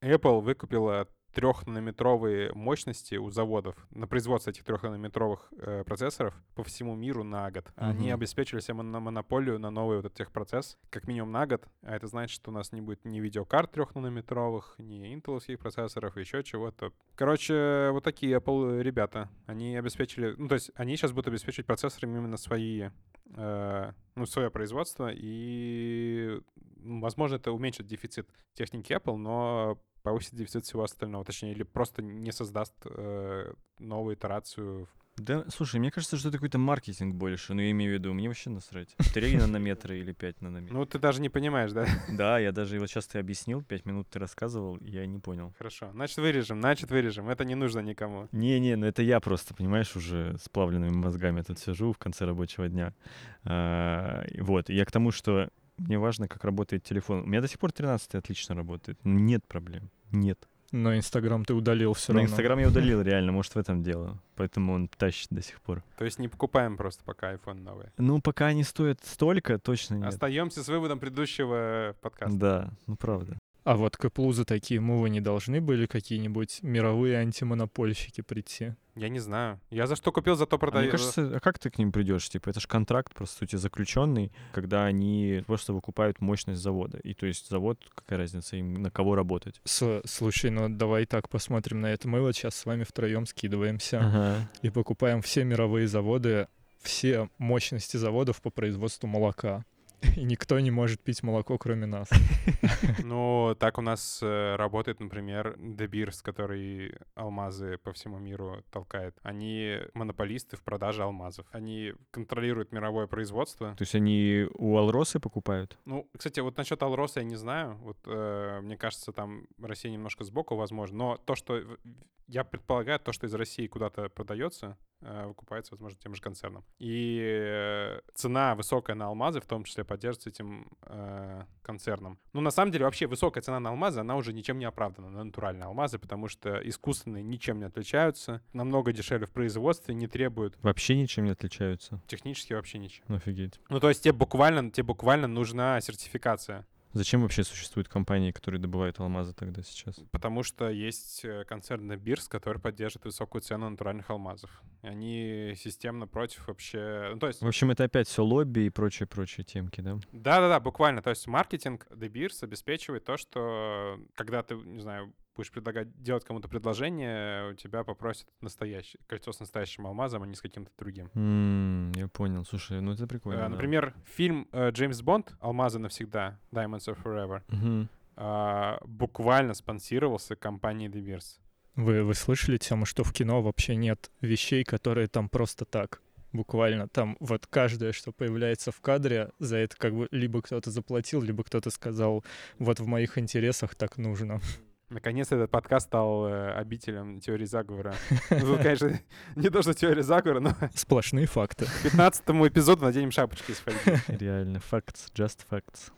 Apple выкупила трехнанометровые мощности у заводов на производство этих трехнанометровых э, процессоров по всему миру на год. Uh-huh. Они обеспечили себе на монополию на новый вот этот техпроцесс как минимум на год. А это значит, что у нас не будет ни видеокарт трехнанометровых, ни интеловских процессоров, еще чего-то. Короче, вот такие Apple ребята. Они обеспечили... Ну, то есть они сейчас будут обеспечивать процессорами именно свои э, ну, свое производство, и, возможно, это уменьшит дефицит техники Apple, но повысит дефицит всего остального, точнее, или просто не создаст э, новую итерацию. Да, слушай, мне кажется, что это какой-то маркетинг больше, но я имею в виду, мне вообще насрать. 3 нанометра или 5 нанометров. Ну, ты даже не понимаешь, да? Да, я даже, вот сейчас ты объяснил, 5 минут ты рассказывал, я не понял. Хорошо, значит, вырежем, значит, вырежем, это не нужно никому. Не-не, ну это я просто, понимаешь, уже с плавленными мозгами тут сижу в конце рабочего дня. А, вот, я к тому, что мне важно, как работает телефон. У меня до сих пор 13 отлично работает. Нет проблем. Нет. Но Инстаграм ты удалил все равно. Но Инстаграм я удалил, реально, может, в этом дело. Поэтому он тащит до сих пор. То есть не покупаем просто пока iPhone новый? Ну, пока они стоят столько, точно нет. Остаемся с выводом предыдущего подкаста. Да, ну правда. А вот к Apple за такие мувы не должны были какие-нибудь мировые антимонопольщики прийти? Я не знаю. Я за что купил, за то продаю. А мне кажется, а как ты к ним придешь? Типа, это же контракт, по сути, заключенный, когда они просто выкупают мощность завода. И то есть завод, какая разница им на кого работать? С слушай, ну давай так посмотрим на это. Мы вот сейчас с вами втроем скидываемся ага. и покупаем все мировые заводы, все мощности заводов по производству молока. и никто не может пить молоко, кроме нас. Ну, так у нас э, работает, например, Beers, который алмазы по всему миру толкает. Они монополисты в продаже алмазов. Они контролируют мировое производство. То есть они у Алросы покупают? Ну, кстати, вот насчет Алроса я не знаю. Вот э, мне кажется, там Россия немножко сбоку, возможно. Но то, что я предполагаю, то, что из России куда-то продается, э, выкупается, возможно, тем же концерном. И э, цена высокая на алмазы, в том числе, поддерживается этим э, концерном. Ну, на самом деле, вообще высокая цена на алмазы, она уже ничем не оправдана на натуральные алмазы, потому что искусственные ничем не отличаются, намного дешевле в производстве, не требуют. Вообще ничем не отличаются? Технически вообще ничем. Ну, офигеть. Ну, то есть тебе буквально, тебе буквально нужна сертификация. Зачем вообще существуют компании, которые добывают алмазы тогда сейчас? Потому что есть э, концерн Бирс, который поддерживает высокую цену натуральных алмазов. Они системно против вообще... Ну, то есть... В общем, это опять все лобби и прочие-прочие темки, да? Да-да-да, буквально. То есть маркетинг Beers обеспечивает то, что когда ты, не знаю, будешь предлагать делать кому-то предложение, у тебя попросят настоящее кольцо с настоящим алмазом, а не с каким-то другим. Mm, я понял. Слушай, ну это прикольно. Uh, да. Например, фильм uh, Джеймс Бонд «Алмазы навсегда» Diamonds are Forever uh-huh. uh, буквально спонсировался компанией De Beers. Вы, вы слышали тему, что в кино вообще нет вещей, которые там просто так? буквально там вот каждое, что появляется в кадре, за это как бы либо кто-то заплатил, либо кто-то сказал, вот в моих интересах так нужно. Наконец этот подкаст стал э, обителем теории заговора. Ну, тут, конечно, не то, что теория заговора, но Сплошные факты. к 15 эпизоду наденем шапочки из фольги. Реально, facts, just facts.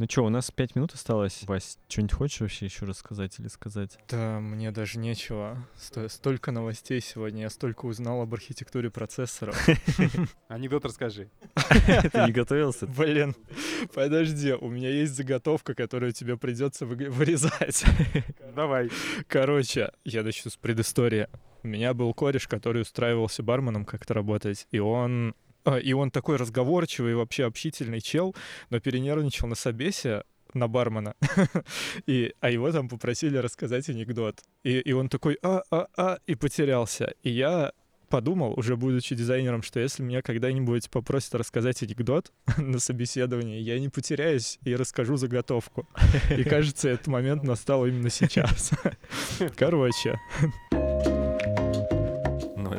Ну что, у нас пять минут осталось. Вась, что-нибудь хочешь вообще еще рассказать или сказать? Да, мне даже нечего. Сто- Столько новостей сегодня, я столько узнал об архитектуре процессоров. Анекдот расскажи. Ты не готовился? Блин, подожди, у меня есть заготовка, которую тебе придется вы- вырезать. Давай. Короче, я начну с предыстории. У меня был кореш, который устраивался барменом как-то работать, и он... а, И он такой разговорчивый, вообще общительный чел, но перенервничал на собесе на бармена, и, а его там попросили рассказать анекдот. И, и он такой а-а-а, и потерялся. И я подумал, уже будучи дизайнером, что если меня когда-нибудь попросят рассказать анекдот на собеседовании, я не потеряюсь и расскажу заготовку. И кажется, этот момент настал именно сейчас. Короче,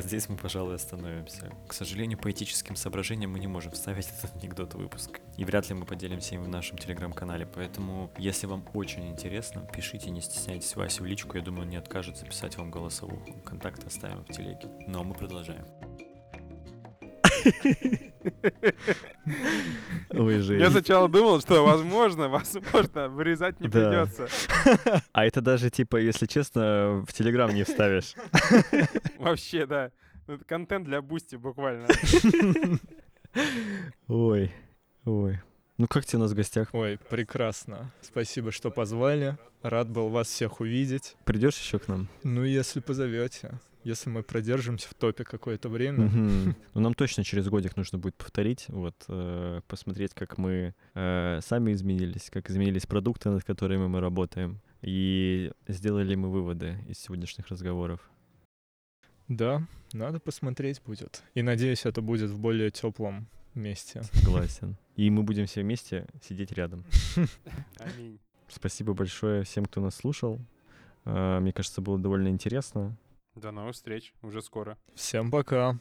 здесь мы, пожалуй, остановимся. К сожалению, по этическим соображениям мы не можем вставить этот анекдот в выпуск. И вряд ли мы поделимся им в нашем телеграм-канале. Поэтому, если вам очень интересно, пишите, не стесняйтесь Васе в личку. Я думаю, он не откажет записать вам голосовуху. Контакты оставим в телеге. Ну, а мы продолжаем. Ой, Я сначала думал, что возможно, возможно, вырезать не Да. придется. А это даже, типа, если честно, в Телеграм не вставишь. Вообще, да. Это контент для Boosty буквально. Ой, ой. Ну как тебе у нас в гостях? ой, прекрасно. Спасибо, что позвали. Рад был вас всех увидеть. Придешь еще к нам? Ну, если позовете. Если мы продержимся в топе какое-то время. Мгм. Ну, нам точно через годик нужно будет повторить, вот, э, посмотреть, как мы э, сами изменились, как изменились продукты, над которыми мы работаем, и сделали ли мы выводы из сегодняшних разговоров. Да, надо посмотреть будет. И надеюсь, это будет в более теплом месте. Согласен. И мы будем все вместе сидеть рядом. Аминь. Спасибо большое всем, кто нас слушал. Э, Мне кажется, было довольно интересно. До новых встреч. Уже скоро. Всем пока.